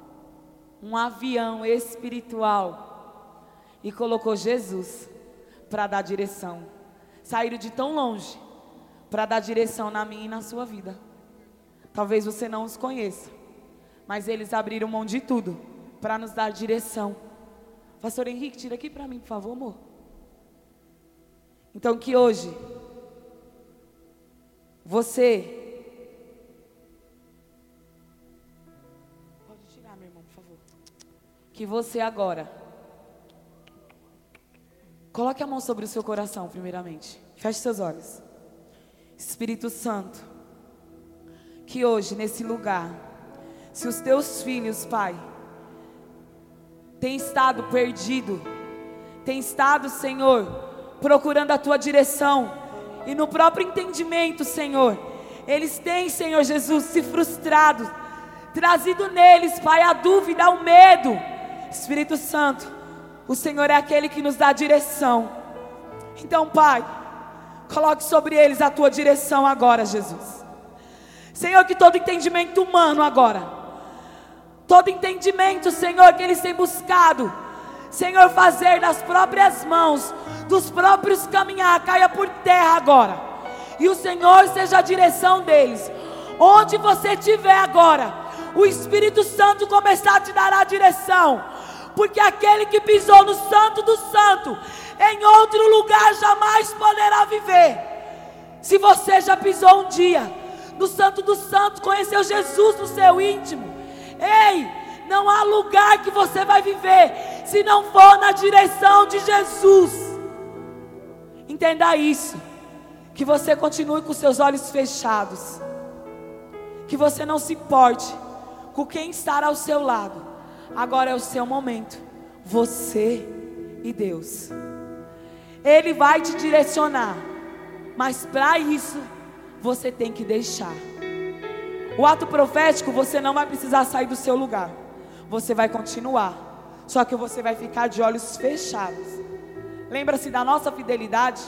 um avião espiritual e colocou Jesus para dar direção. Saíram de tão longe para dar direção na minha e na sua vida. Talvez você não os conheça, mas eles abriram mão de tudo para nos dar direção. Pastor Henrique, tira aqui para mim, por favor, amor. Então que hoje você Pode tirar, meu irmão, por favor. Que você agora coloque a mão sobre o seu coração, primeiramente. Feche seus olhos. Espírito Santo, que hoje nesse lugar, se os teus filhos, Pai, têm estado perdido, têm estado, Senhor, procurando a tua direção, e no próprio entendimento, Senhor, eles têm, Senhor Jesus, se frustrado, trazido neles, Pai, a dúvida, o medo. Espírito Santo, o Senhor é aquele que nos dá direção. Então, Pai, coloque sobre eles a tua direção agora, Jesus. Senhor, que todo entendimento humano agora, todo entendimento, Senhor, que eles têm buscado, Senhor, fazer das próprias mãos, dos próprios caminhar, caia por terra agora. E o Senhor seja a direção deles. Onde você estiver agora, o Espírito Santo começar a te dar a direção. Porque aquele que pisou no santo do santo, em outro lugar jamais poderá viver. Se você já pisou um dia no santo do santo, conheceu Jesus no seu íntimo, ei, não há lugar que você vai viver se não for na direção de Jesus. Entenda isso. Que você continue com seus olhos fechados. Que você não se importe com quem está ao seu lado. Agora é o seu momento. Você e Deus. Ele vai te direcionar. Mas para isso, você tem que deixar. O ato profético, você não vai precisar sair do seu lugar. Você vai continuar. Só que você vai ficar de olhos fechados. Lembra-se da nossa fidelidade?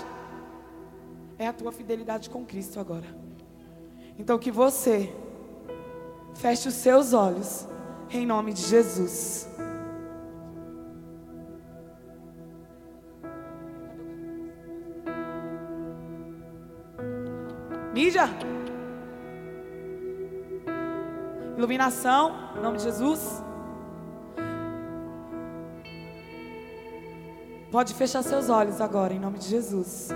É a tua fidelidade com Cristo agora. Então que você feche os seus olhos em nome de Jesus. Mídia. Iluminação, em nome de Jesus. Pode fechar seus olhos agora, em nome de Jesus.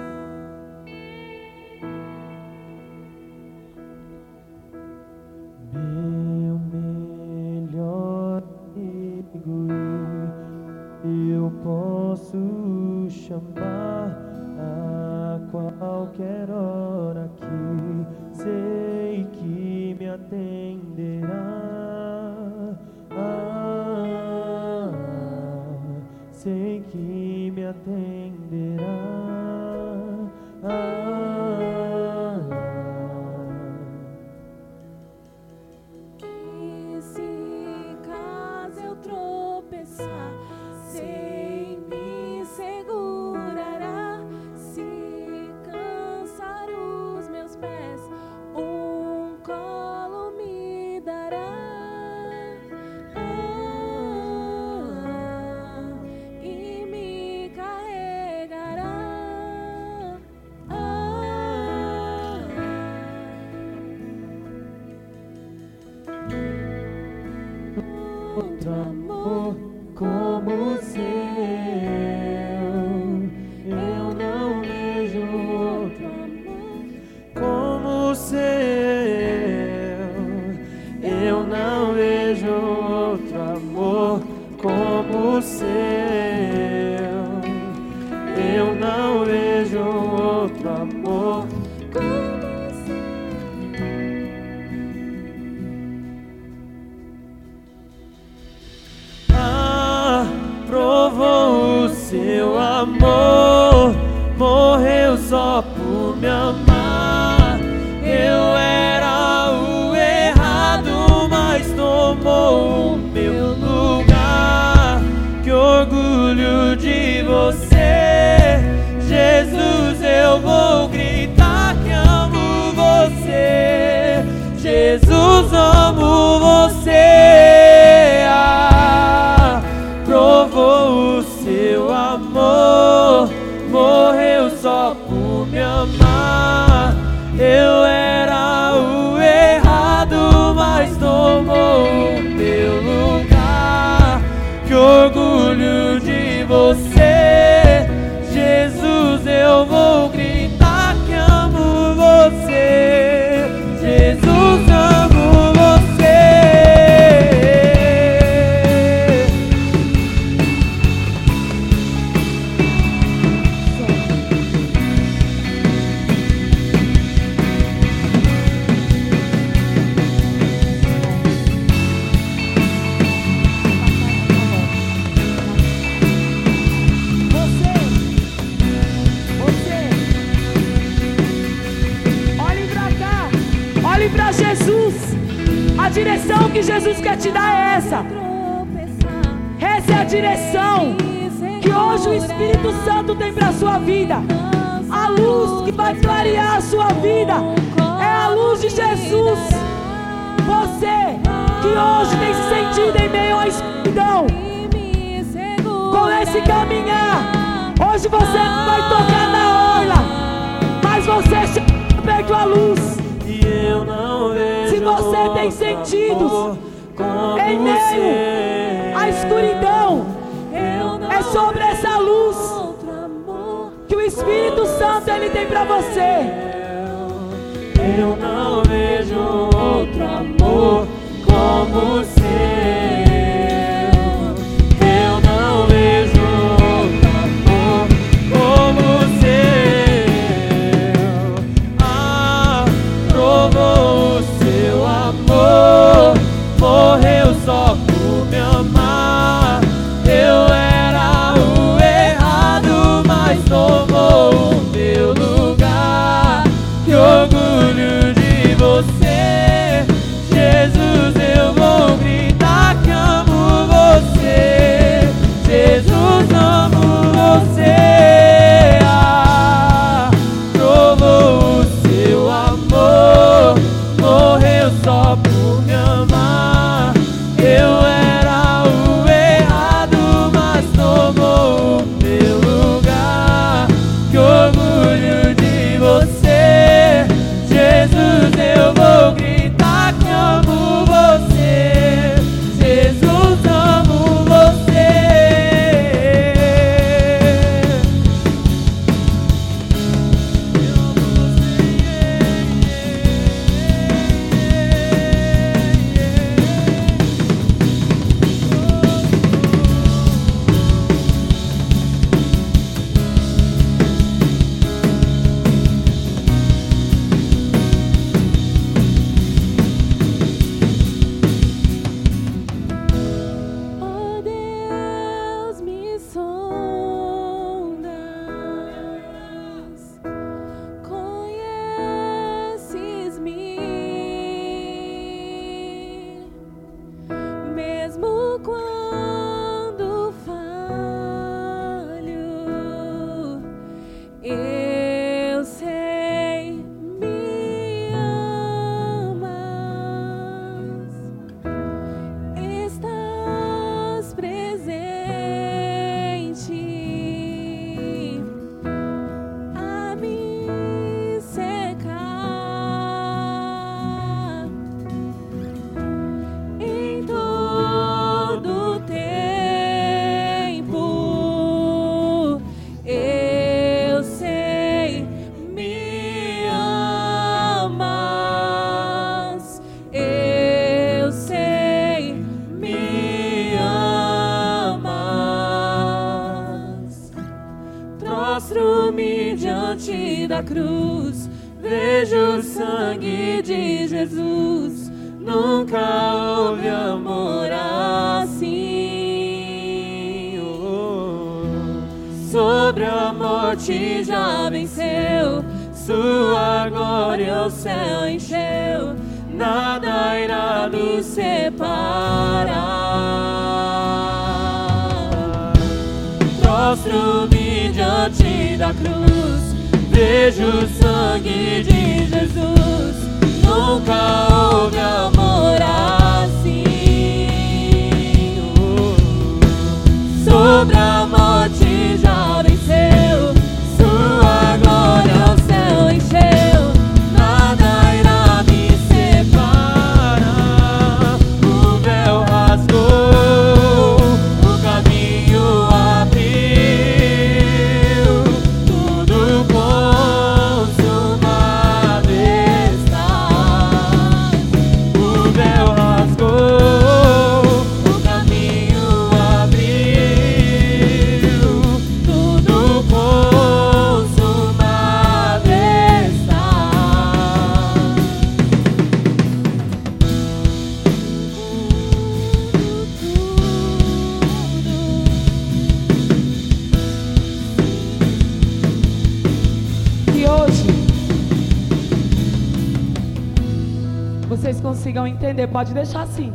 Pode deixar assim.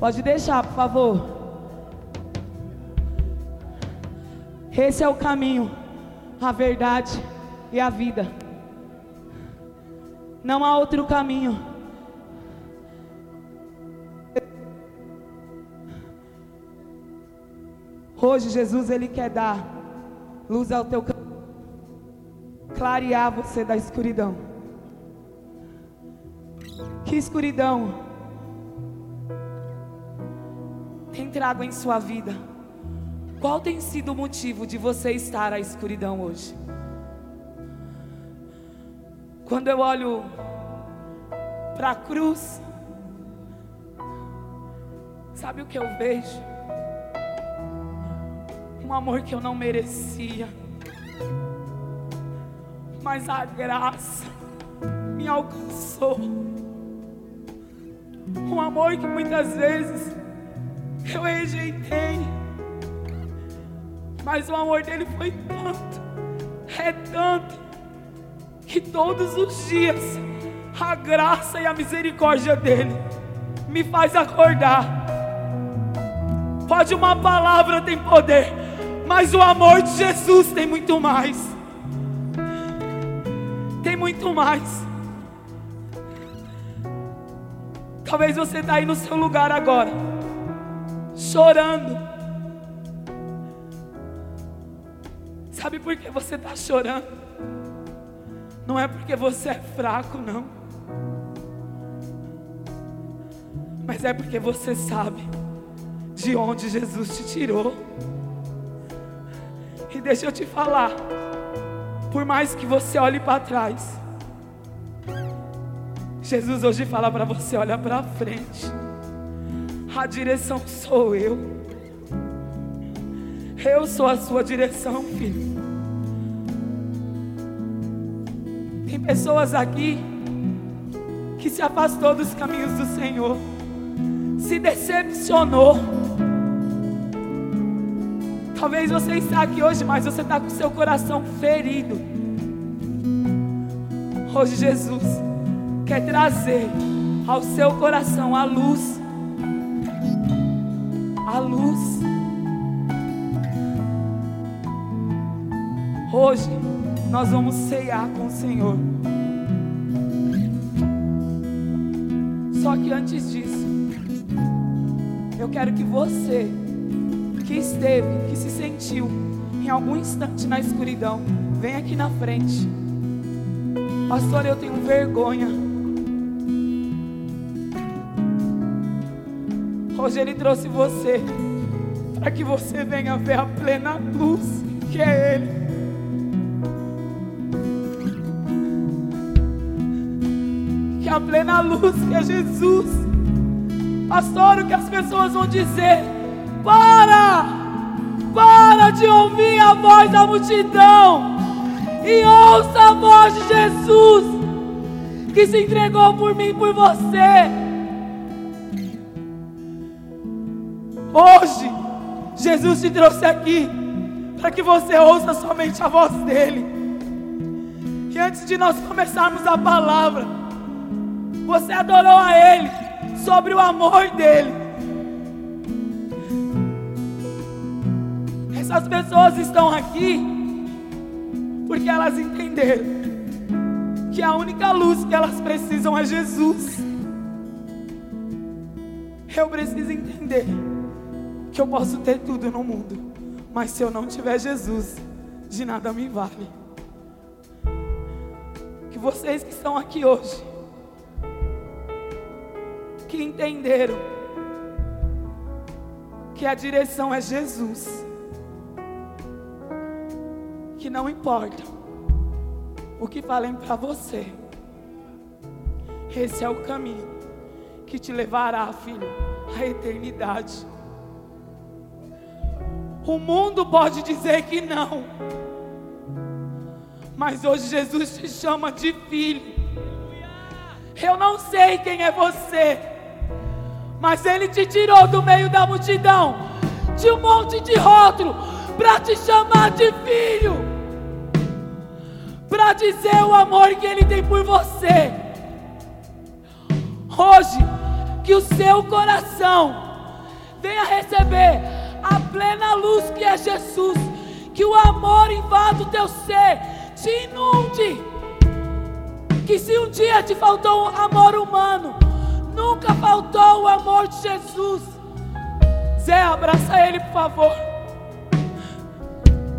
Pode deixar, por favor. Esse é o caminho, a verdade e a vida. Não há outro caminho. Hoje Jesus ele quer dar luz ao teu caminho, clarear você da escuridão. Que escuridão trago em sua vida? Qual tem sido o motivo de você estar à escuridão hoje? Quando eu olho para a cruz, sabe o que eu vejo? Um amor que eu não merecia, mas a graça me alcançou. Um amor que muitas vezes eu rejeitei, mas o amor dele foi tanto, é tanto, que todos os dias a graça e a misericórdia dele me faz acordar. Pode uma palavra tem poder, mas o amor de Jesus tem muito mais. Tem muito mais. Talvez você está aí no seu lugar agora, chorando. Sabe por que você está chorando? Não é porque você é fraco, não. Mas é porque você sabe de onde Jesus te tirou. E deixa eu te falar, por mais que você olhe para trás, Jesus hoje fala para você: olha para frente, a direção sou eu, eu sou a sua direção, filho. Tem pessoas aqui que se afastou dos caminhos do Senhor, se decepcionou. Talvez você está aqui hoje, mas você está com seu coração ferido. Hoje Jesus quer trazer ao seu coração a luz. A luz. Hoje nós vamos ceiar com o Senhor. Só que antes disso, eu quero que você que esteve, que se sentiu em algum instante na escuridão, vem aqui na frente. Pastor, eu tenho vergonha. Hoje Ele trouxe você para que você venha ver a plena luz que é Ele. Que a plena luz que é Jesus. Pastor, o que as pessoas vão dizer? Para! Para de ouvir a voz da multidão e ouça a voz de Jesus que se entregou por mim e por você. Hoje, Jesus te trouxe aqui para que você ouça somente a voz dele. E antes de nós começarmos a palavra, você adorou a Ele sobre o amor dele. Essas pessoas estão aqui porque elas entenderam que a única luz que elas precisam é Jesus. Eu preciso entender que eu posso ter tudo no mundo, mas se eu não tiver Jesus, de nada me vale. Que vocês que estão aqui hoje, que entenderam que a direção é Jesus, que não importa o que falem para você, esse é o caminho que te levará, filho, à eternidade. O mundo pode dizer que não, mas hoje Jesus te chama de filho. Eu não sei quem é você, mas Ele te tirou do meio da multidão, de um monte de rótulo, para te chamar de filho, para dizer o amor que Ele tem por você. Hoje, que o seu coração venha receber plena luz que é Jesus. Que o amor invada o teu ser, te inunde. Que se um dia te faltou um amor humano, nunca faltou o amor de Jesus. Zé, abraça ele, por favor.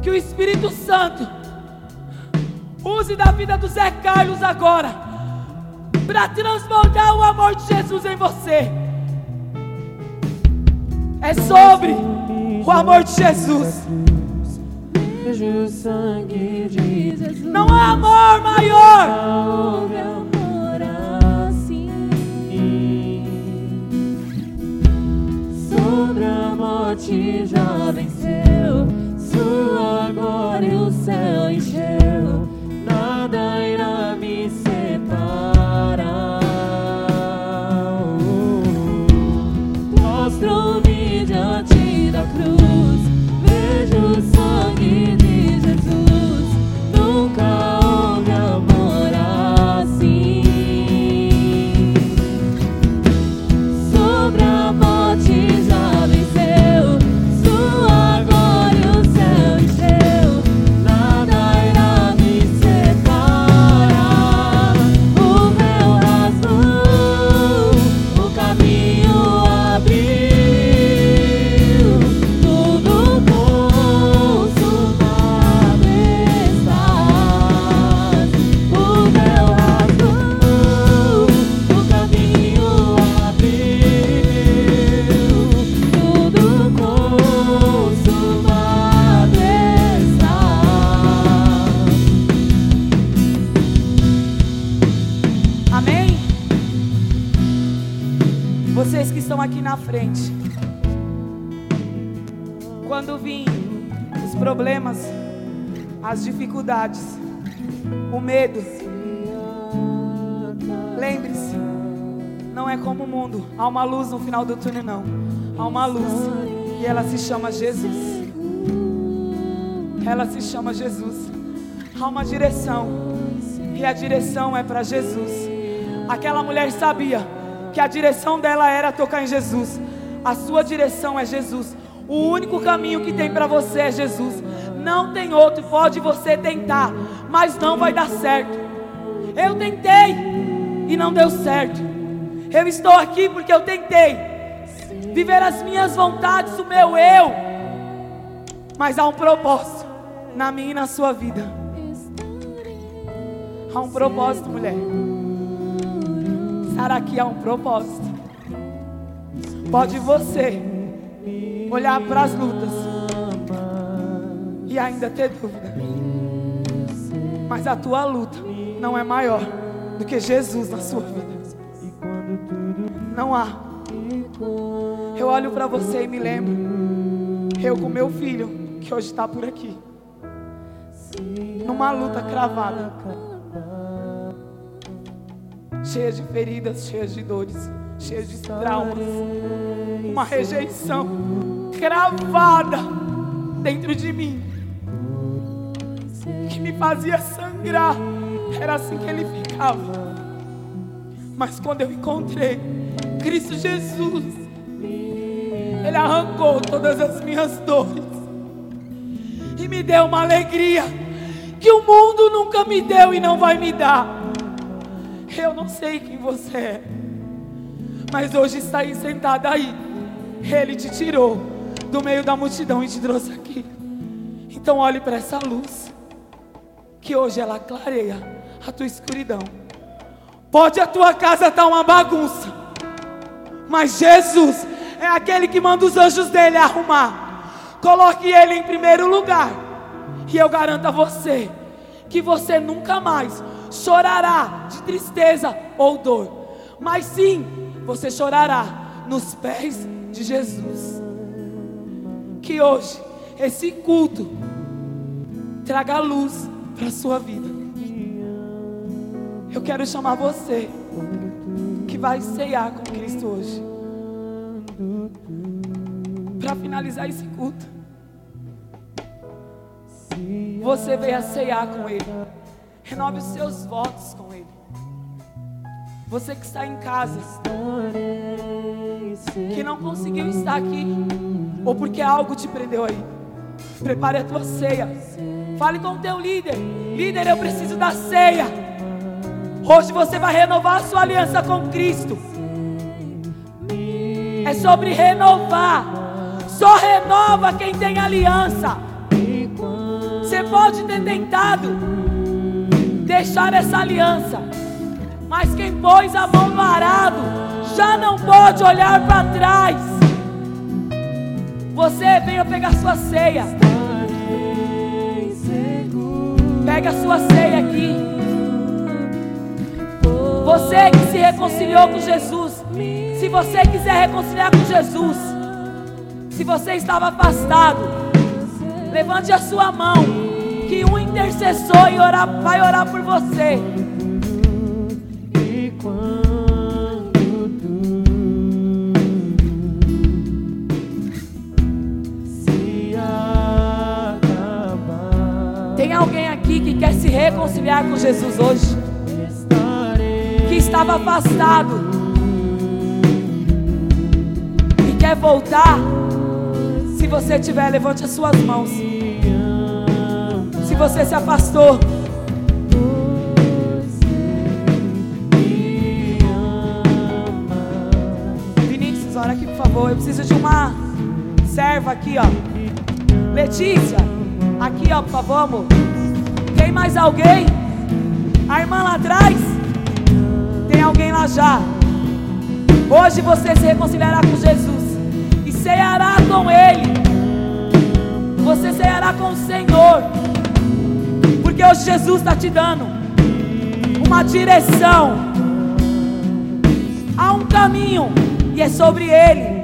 Que o Espírito Santo use da vida do Zé Carlos agora para transbordar o amor de Jesus em você. É sobre o amor de Jesus. Vejo o sangue de Jesus. Não há amor maior. Assim. Sobre a morte já venceu. Sua glória o céu encheu. Problemas, as dificuldades, o medo. Lembre-se, não é como o mundo. Há uma luz no final do túnel, não. Há uma luz. E ela se chama Jesus. Ela se chama Jesus. Há uma direção. E a direção é para Jesus. Aquela mulher sabia que a direção dela era tocar em Jesus. A sua direção é Jesus. O único caminho que tem para você é Jesus. Não tem outro. Pode você tentar, mas não vai dar certo. Eu tentei e não deu certo. Eu estou aqui porque eu tentei viver as minhas vontades, o meu eu. Mas há um propósito na minha e na sua vida. Há um propósito, mulher. Estar aqui há um propósito. Pode você olhar para as lutas e ainda ter dúvida. Mas a tua luta não é maior do que Jesus na sua vida. Não há. Eu olho para você e me lembro. Eu com meu filho, que hoje está por aqui. Numa luta cravada. Cheia de feridas, cheia de dores, cheia de traumas. Uma rejeição cravada dentro de mim. Que me fazia sangrar. Era assim que ele ficava. Mas quando eu encontrei Cristo Jesus, Ele arrancou todas as minhas dores e me deu uma alegria que o mundo nunca me deu e não vai me dar. Eu não sei quem você é, mas hoje está aí sentado aí. Ele te tirou do meio da multidão e te trouxe aqui. Então olhe para essa luz, que hoje ela clareia a tua escuridão. Pode a tua casa estar uma bagunça, mas Jesus é aquele que manda os anjos dele arrumar. Coloque ele em primeiro lugar, e eu garanto a você que você nunca mais chorará de tristeza ou dor, mas sim você chorará nos pés de Jesus. Que hoje esse culto traga luz para a sua vida. Eu quero chamar você que vai ceiar com Cristo hoje. Para finalizar esse culto, você veio a ceiar com Ele. Renove os seus votos com Ele. Você que está em casa, que não conseguiu estar aqui, ou porque algo te prendeu aí. Prepare a tua ceia. Fale com o teu líder. Líder, eu preciso da ceia. Hoje você vai renovar a sua aliança com Cristo. É sobre renovar. Só renova quem tem aliança. Você pode ter tentado deixar essa aliança, mas quem pôs a mão no arado já não pode olhar para trás. Você venha pegar sua ceia. Pega sua ceia aqui. Você que se reconciliou com Jesus. Se você quiser reconciliar com Jesus. Se você estava afastado, levante a sua mão. Que um intercessor vai orar por você. Reconciliar com Jesus hoje? Que estava afastado e quer voltar? Se você tiver, levante as suas mãos. Se você se afastou, Eu preciso de uma serva aqui, ó. Letícia, aqui, ó, por favor, amor. Tem mais alguém? A irmã lá atrás? Tem alguém lá já? Hoje você se reconciliará com Jesus e ceará com Ele. Você ceará com o Senhor, porque hoje Jesus está te dando uma direção, há um caminho e é sobre Ele.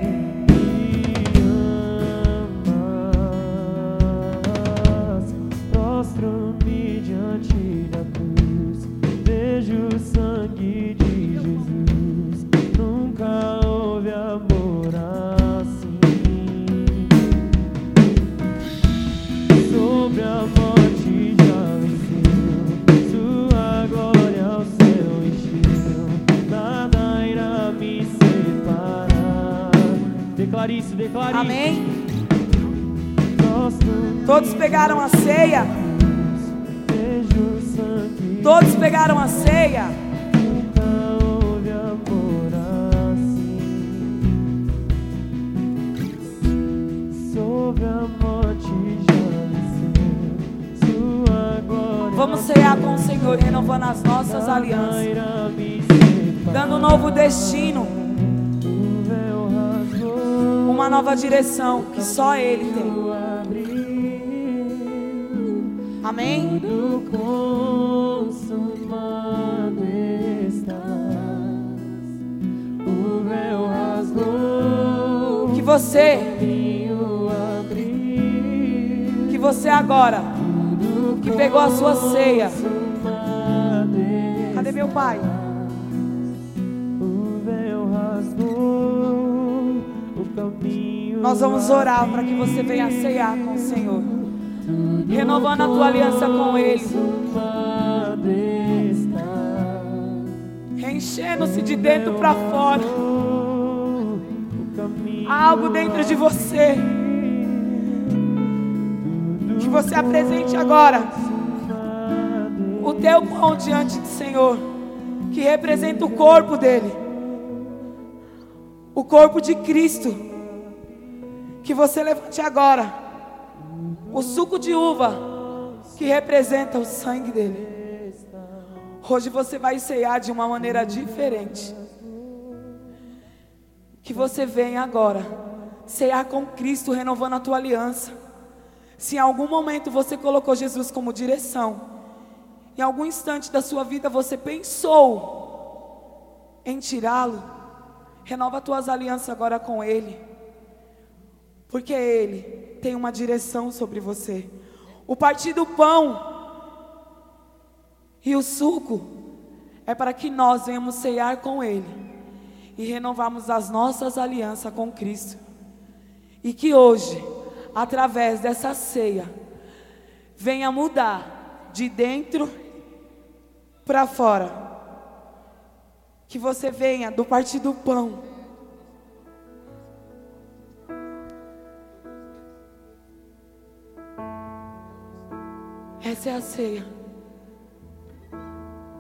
Que só Ele tem. Amém? O véu rasgou. Que você, que você agora, que pegou a sua ceia. Cadê meu pai? Vamos orar para que você venha ceiar com o Senhor, renovando a tua aliança com Ele, reenchendo-se de dentro para fora. Algo dentro de você. Que você apresente agora. O teu pão diante do Senhor, que representa o corpo dele, o corpo de Cristo. Que você levante agora o suco de uva, que representa o sangue dele. Hoje você vai ceiar de uma maneira diferente. Que você venha agora cear com Cristo, renovando a tua aliança. Se em algum momento você colocou Jesus como direção, em algum instante da sua vida você pensou em tirá-lo, renova as tuas alianças agora com Ele, porque Ele tem uma direção sobre você. O partir do pão e o suco é para que nós venhamos ceiar com Ele e renovarmos as nossas alianças com Cristo. E que hoje, através dessa ceia, venha mudar de dentro para fora. que você venha do partir do pão. Essa é a ceia.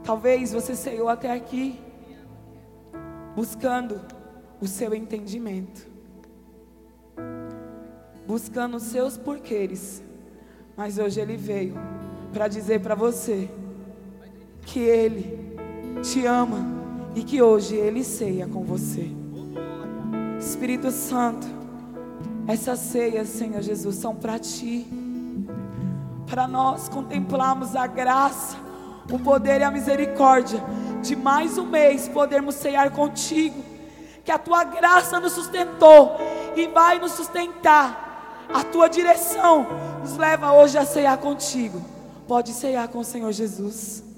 Talvez você ceiou até aqui, buscando o seu entendimento, buscando os seus porquês, mas hoje ele veio para dizer para você que ele te ama e que hoje Ele ceia com você. Espírito Santo, essas ceias, Senhor Jesus, são para Ti, para nós contemplarmos a graça, o poder e a misericórdia de mais um mês podermos ceiar contigo, que a Tua graça nos sustentou e vai nos sustentar, a Tua direção nos leva hoje a ceiar contigo. Pode ceiar com o Senhor Jesus.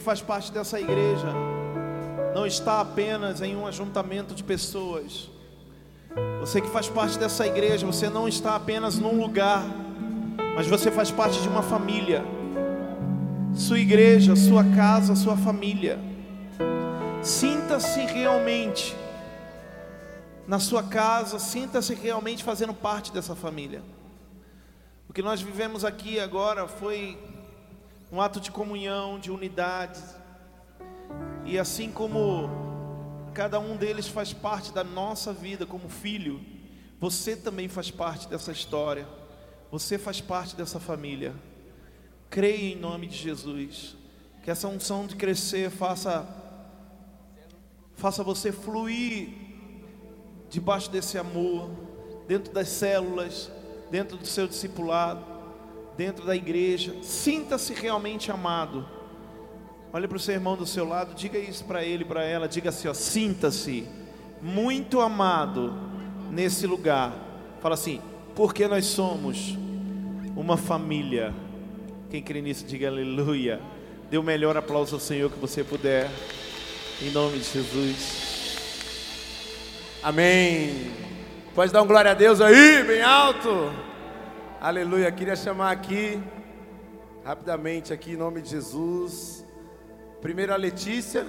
Que faz parte dessa igreja não está apenas em um ajuntamento de pessoas. Você que faz parte dessa igreja, você não está apenas num lugar, mas você faz parte de uma família. Sua igreja, sua casa, sua família. Sinta-se realmente na sua casa, sinta-se realmente fazendo parte dessa família. O que nós vivemos aqui agora foi um ato de comunhão, de unidade. E assim como cada um deles faz parte da nossa vida como filho, você também faz parte dessa história. Você faz parte dessa família. Creia em nome de Jesus. Que essa unção de crescer faça faça você fluir debaixo desse amor, dentro das células, dentro do seu discipulado, dentro da igreja. Sinta-se realmente amado. Olhe para o seu irmão do seu lado, diga isso para ele, para ela, diga assim, ó, sinta-se muito amado nesse lugar. Fala assim, porque nós somos uma família. Quem crê nisso, diga aleluia. Dê o melhor aplauso ao Senhor que você puder. Em nome de Jesus. Amém. Pode dar um glória a Deus aí, bem alto. Aleluia. Queria chamar aqui, rapidamente, aqui, em nome de Jesus. Primeiro a Letícia.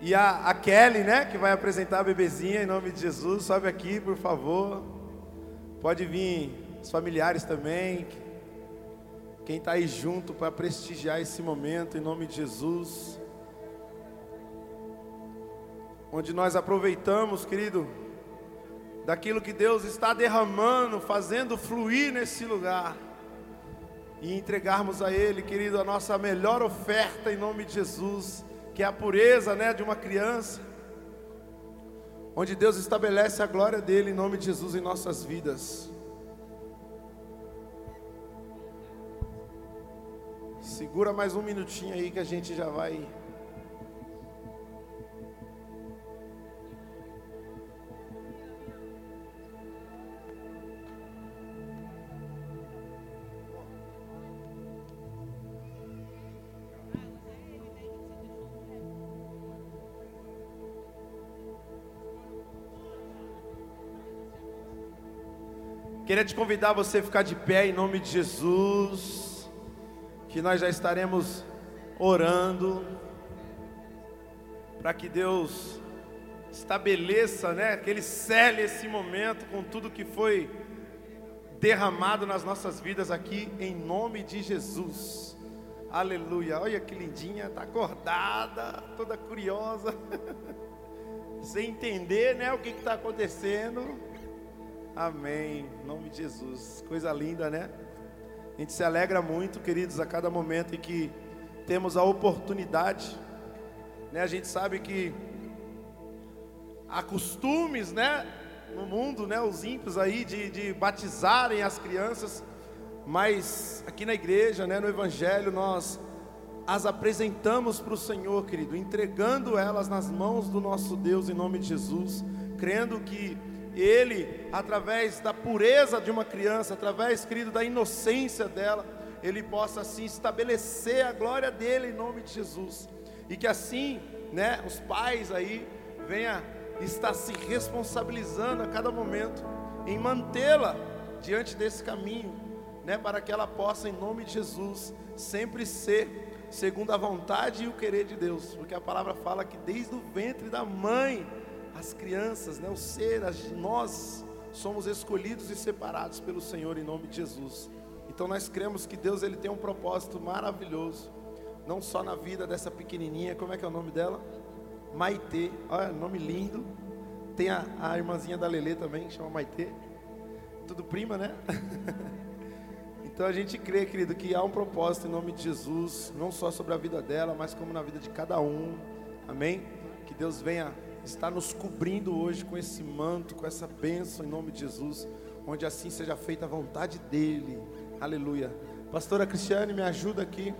E a, a Kelly, né, que vai apresentar a bebezinha em nome de Jesus. Sobe aqui, por favor. Pode vir os familiares também. Quem está aí junto para prestigiar esse momento em nome de Jesus. Onde nós aproveitamos, querido, daquilo que Deus está derramando, fazendo fluir nesse lugar. E entregarmos a Ele, querido, a nossa melhor oferta em nome de Jesus que é a pureza né, de uma criança, onde Deus estabelece a glória dele em nome de Jesus em nossas vidas. Segura mais um minutinho aí que a gente já vai. Queria te convidar a você ficar de pé em nome de Jesus, que nós já estaremos orando para que Deus estabeleça, né, que Ele cele esse momento com tudo que foi derramado nas nossas vidas aqui, em nome de Jesus. Aleluia. Olha que lindinha, está acordada, toda curiosa, [laughs] sem entender, né, o que está acontecendo. Amém. Em nome de Jesus. Coisa linda, né? A gente se alegra muito, queridos, a cada momento em que temos a oportunidade. Né? A gente sabe que há costumes, né? No mundo, né? Os ímpios aí de, de batizarem as crianças. Mas aqui na igreja, né? No Evangelho, nós as apresentamos para o Senhor, querido, entregando elas nas mãos do nosso Deus em nome de Jesus, crendo que ele, através da pureza de uma criança, através, querido, da inocência dela, ele possa assim estabelecer a glória dele em nome de Jesus. E que assim, né, os pais aí venha estar se responsabilizando a cada momento em mantê-la diante desse caminho, né, para que ela possa em nome de Jesus sempre ser segundo a vontade e o querer de Deus, porque a palavra fala que desde o ventre da mãe as crianças, né, o ser, as, nós somos escolhidos e separados pelo Senhor em nome de Jesus. Então nós cremos que Deus ele tem um propósito maravilhoso, não só na vida dessa pequenininha, como é que é o nome dela? Maitê, olha, nome lindo. Tem a, a irmãzinha da Lelê também, chama Maitê. Tudo prima, né? [laughs] então a gente crê, querido, que há um propósito em nome de Jesus, não só sobre a vida dela, mas como na vida de cada um. Amém? Que Deus venha está nos cobrindo hoje com esse manto, com essa bênção em nome de Jesus, onde assim seja feita a vontade dEle. Aleluia. Pastora Cristiane, me ajuda aqui.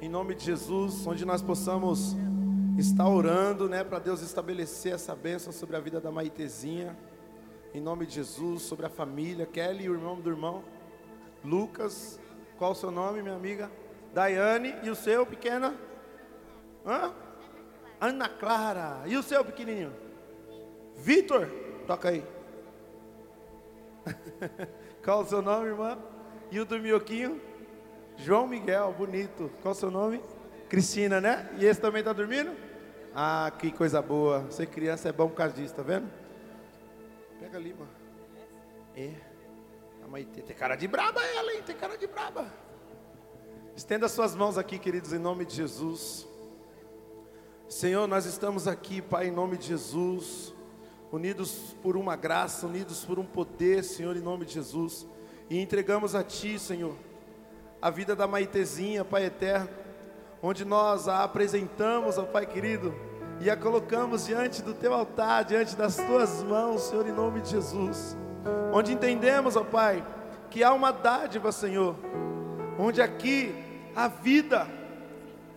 Em nome de Jesus, onde nós possamos estar orando, né, para Deus estabelecer essa bênção sobre a vida da Maitezinha. Em nome de Jesus, sobre a família, Kelly, o irmão do irmão, Lucas, qual o seu nome, minha amiga? Daiane, e o seu, pequena? Hã? Ana Clara. E o seu pequenininho? Vitor? Toca aí. [laughs] Qual o seu nome, irmã? E o do Mioquinho? João Miguel, bonito. Qual o seu nome? Cristina, né? E esse também está dormindo? Ah, que coisa boa. Ser criança é bom por causa disso, tá vendo? Pega ali, mano. É. A mãe tem, tem cara de braba ela, hein? Tem cara de braba. Estenda suas mãos aqui, queridos, em nome de Jesus. Senhor, nós estamos aqui, Pai, em nome de Jesus, unidos por uma graça, unidos por um poder, Senhor, em nome de Jesus, e entregamos a Ti, Senhor, a vida da Maitezinha, Pai eterno, onde nós a apresentamos, ó Pai querido, e a colocamos diante do Teu altar, diante das Tuas mãos, Senhor, em nome de Jesus, onde entendemos, ó Pai, que há uma dádiva, Senhor, onde aqui a vida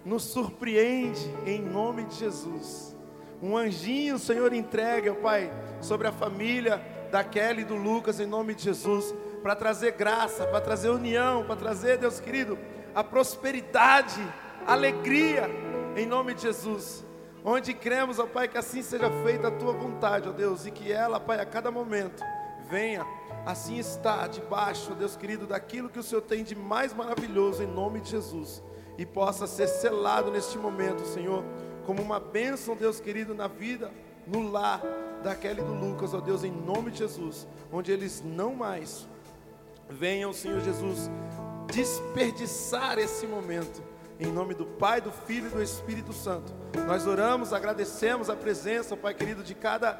nos surpreende em nome de Jesus. Um anjinho Senhor entrega, Pai, sobre a família da Kelly e do Lucas em nome de Jesus, para trazer graça, para trazer união, para trazer, Deus querido, a prosperidade, a alegria em nome de Jesus. Onde cremos, ó Pai, que assim seja feita a tua vontade, ó Deus, e que ela, Pai, a cada momento venha assim está, debaixo, ó Deus querido, daquilo que o Senhor tem de mais maravilhoso em nome de Jesus, e possa ser selado neste momento, Senhor, como uma bênção, Deus querido, na vida, no lar daquele e do Lucas, ó Deus, em nome de Jesus, onde eles não mais venham, Senhor Jesus, desperdiçar esse momento em nome do Pai, do Filho e do Espírito Santo. Nós oramos, agradecemos a presença, Pai querido, de cada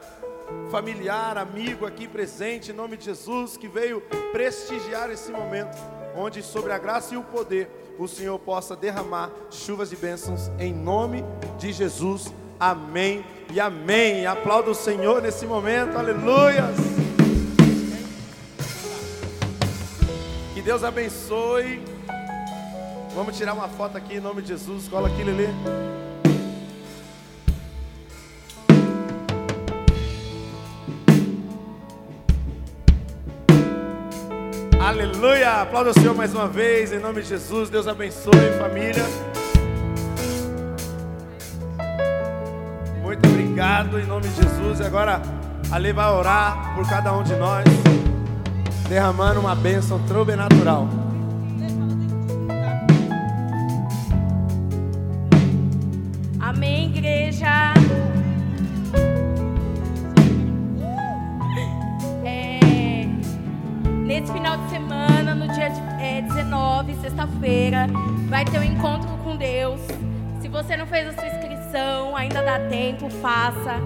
familiar, amigo aqui presente, em nome de Jesus, que veio prestigiar esse momento, onde sobre a graça e o poder o Senhor possa derramar chuvas de bênçãos, em nome de Jesus. Amém e amém. Aplauda o Senhor nesse momento, aleluias. Que Deus abençoe. Vamos tirar uma foto aqui em nome de Jesus. Cola aqui, Lelê. Aleluia! Aplauda o Senhor mais uma vez, em nome de Jesus. Deus abençoe, família. Muito obrigado, em nome de Jesus. E agora, Ali vai orar por cada um de nós, derramando uma bênção sobrenatural. Amém, igreja. Nesse final de semana, no dia é, 19, sexta-feira, vai ter um encontro com Deus. Se você não fez a sua inscrição, ainda dá tempo, faça.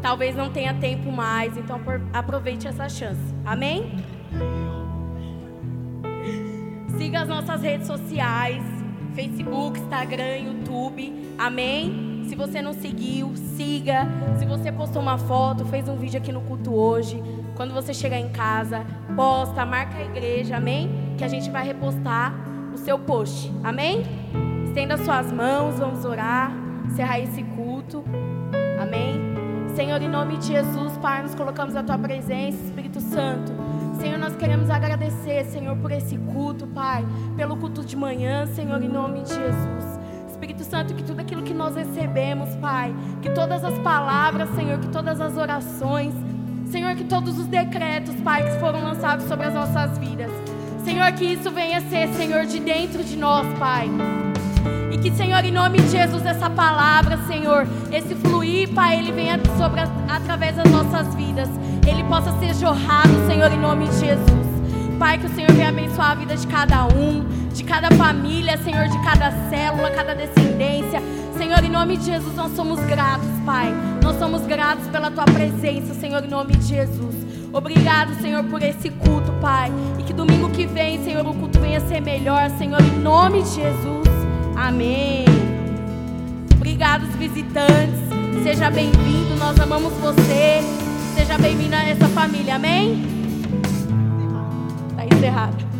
Talvez não tenha tempo mais, então aproveite essa chance. Amém? Siga as nossas redes sociais, Facebook, Instagram, YouTube. Amém? Se você não seguiu, siga. Se você postou uma foto, fez um vídeo aqui no culto hoje, quando você chegar em casa, posta, marca a igreja, amém? Que a gente vai repostar o seu post. Amém? Estenda suas mãos, vamos orar, encerrar esse culto. Amém? Senhor, em nome de Jesus, Pai, nos colocamos à tua presença, Espírito Santo. Senhor, nós queremos agradecer, Senhor, por esse culto, Pai, pelo culto de manhã, Senhor, em nome de Jesus. Espírito Santo, que tudo aquilo que nós recebemos, Pai, que todas as palavras, Senhor, que todas as orações, Senhor, que todos os decretos, Pai, que foram lançados sobre as nossas vidas, Senhor, que isso venha ser, Senhor, de dentro de nós, Pai. E que, Senhor, em nome de Jesus, essa palavra, Senhor, esse fluir, Pai, ele venha sobre através das nossas vidas. Ele possa ser jorrado, Senhor, em nome de Jesus. Pai, que o Senhor venha abençoar a vida de cada um, de cada família, Senhor, de cada célula, cada descendência. Senhor, em nome de Jesus, nós somos gratos, Pai. Nós somos gratos pela tua presença, Senhor, em nome de Jesus. Obrigado, Senhor, por esse culto, Pai. E que domingo que vem, Senhor, o culto venha ser melhor, Senhor, em nome de Jesus. Amém. Obrigado, visitantes. Seja bem-vindo, nós amamos você. Seja bem-vindo a essa família, amém? Está encerrado.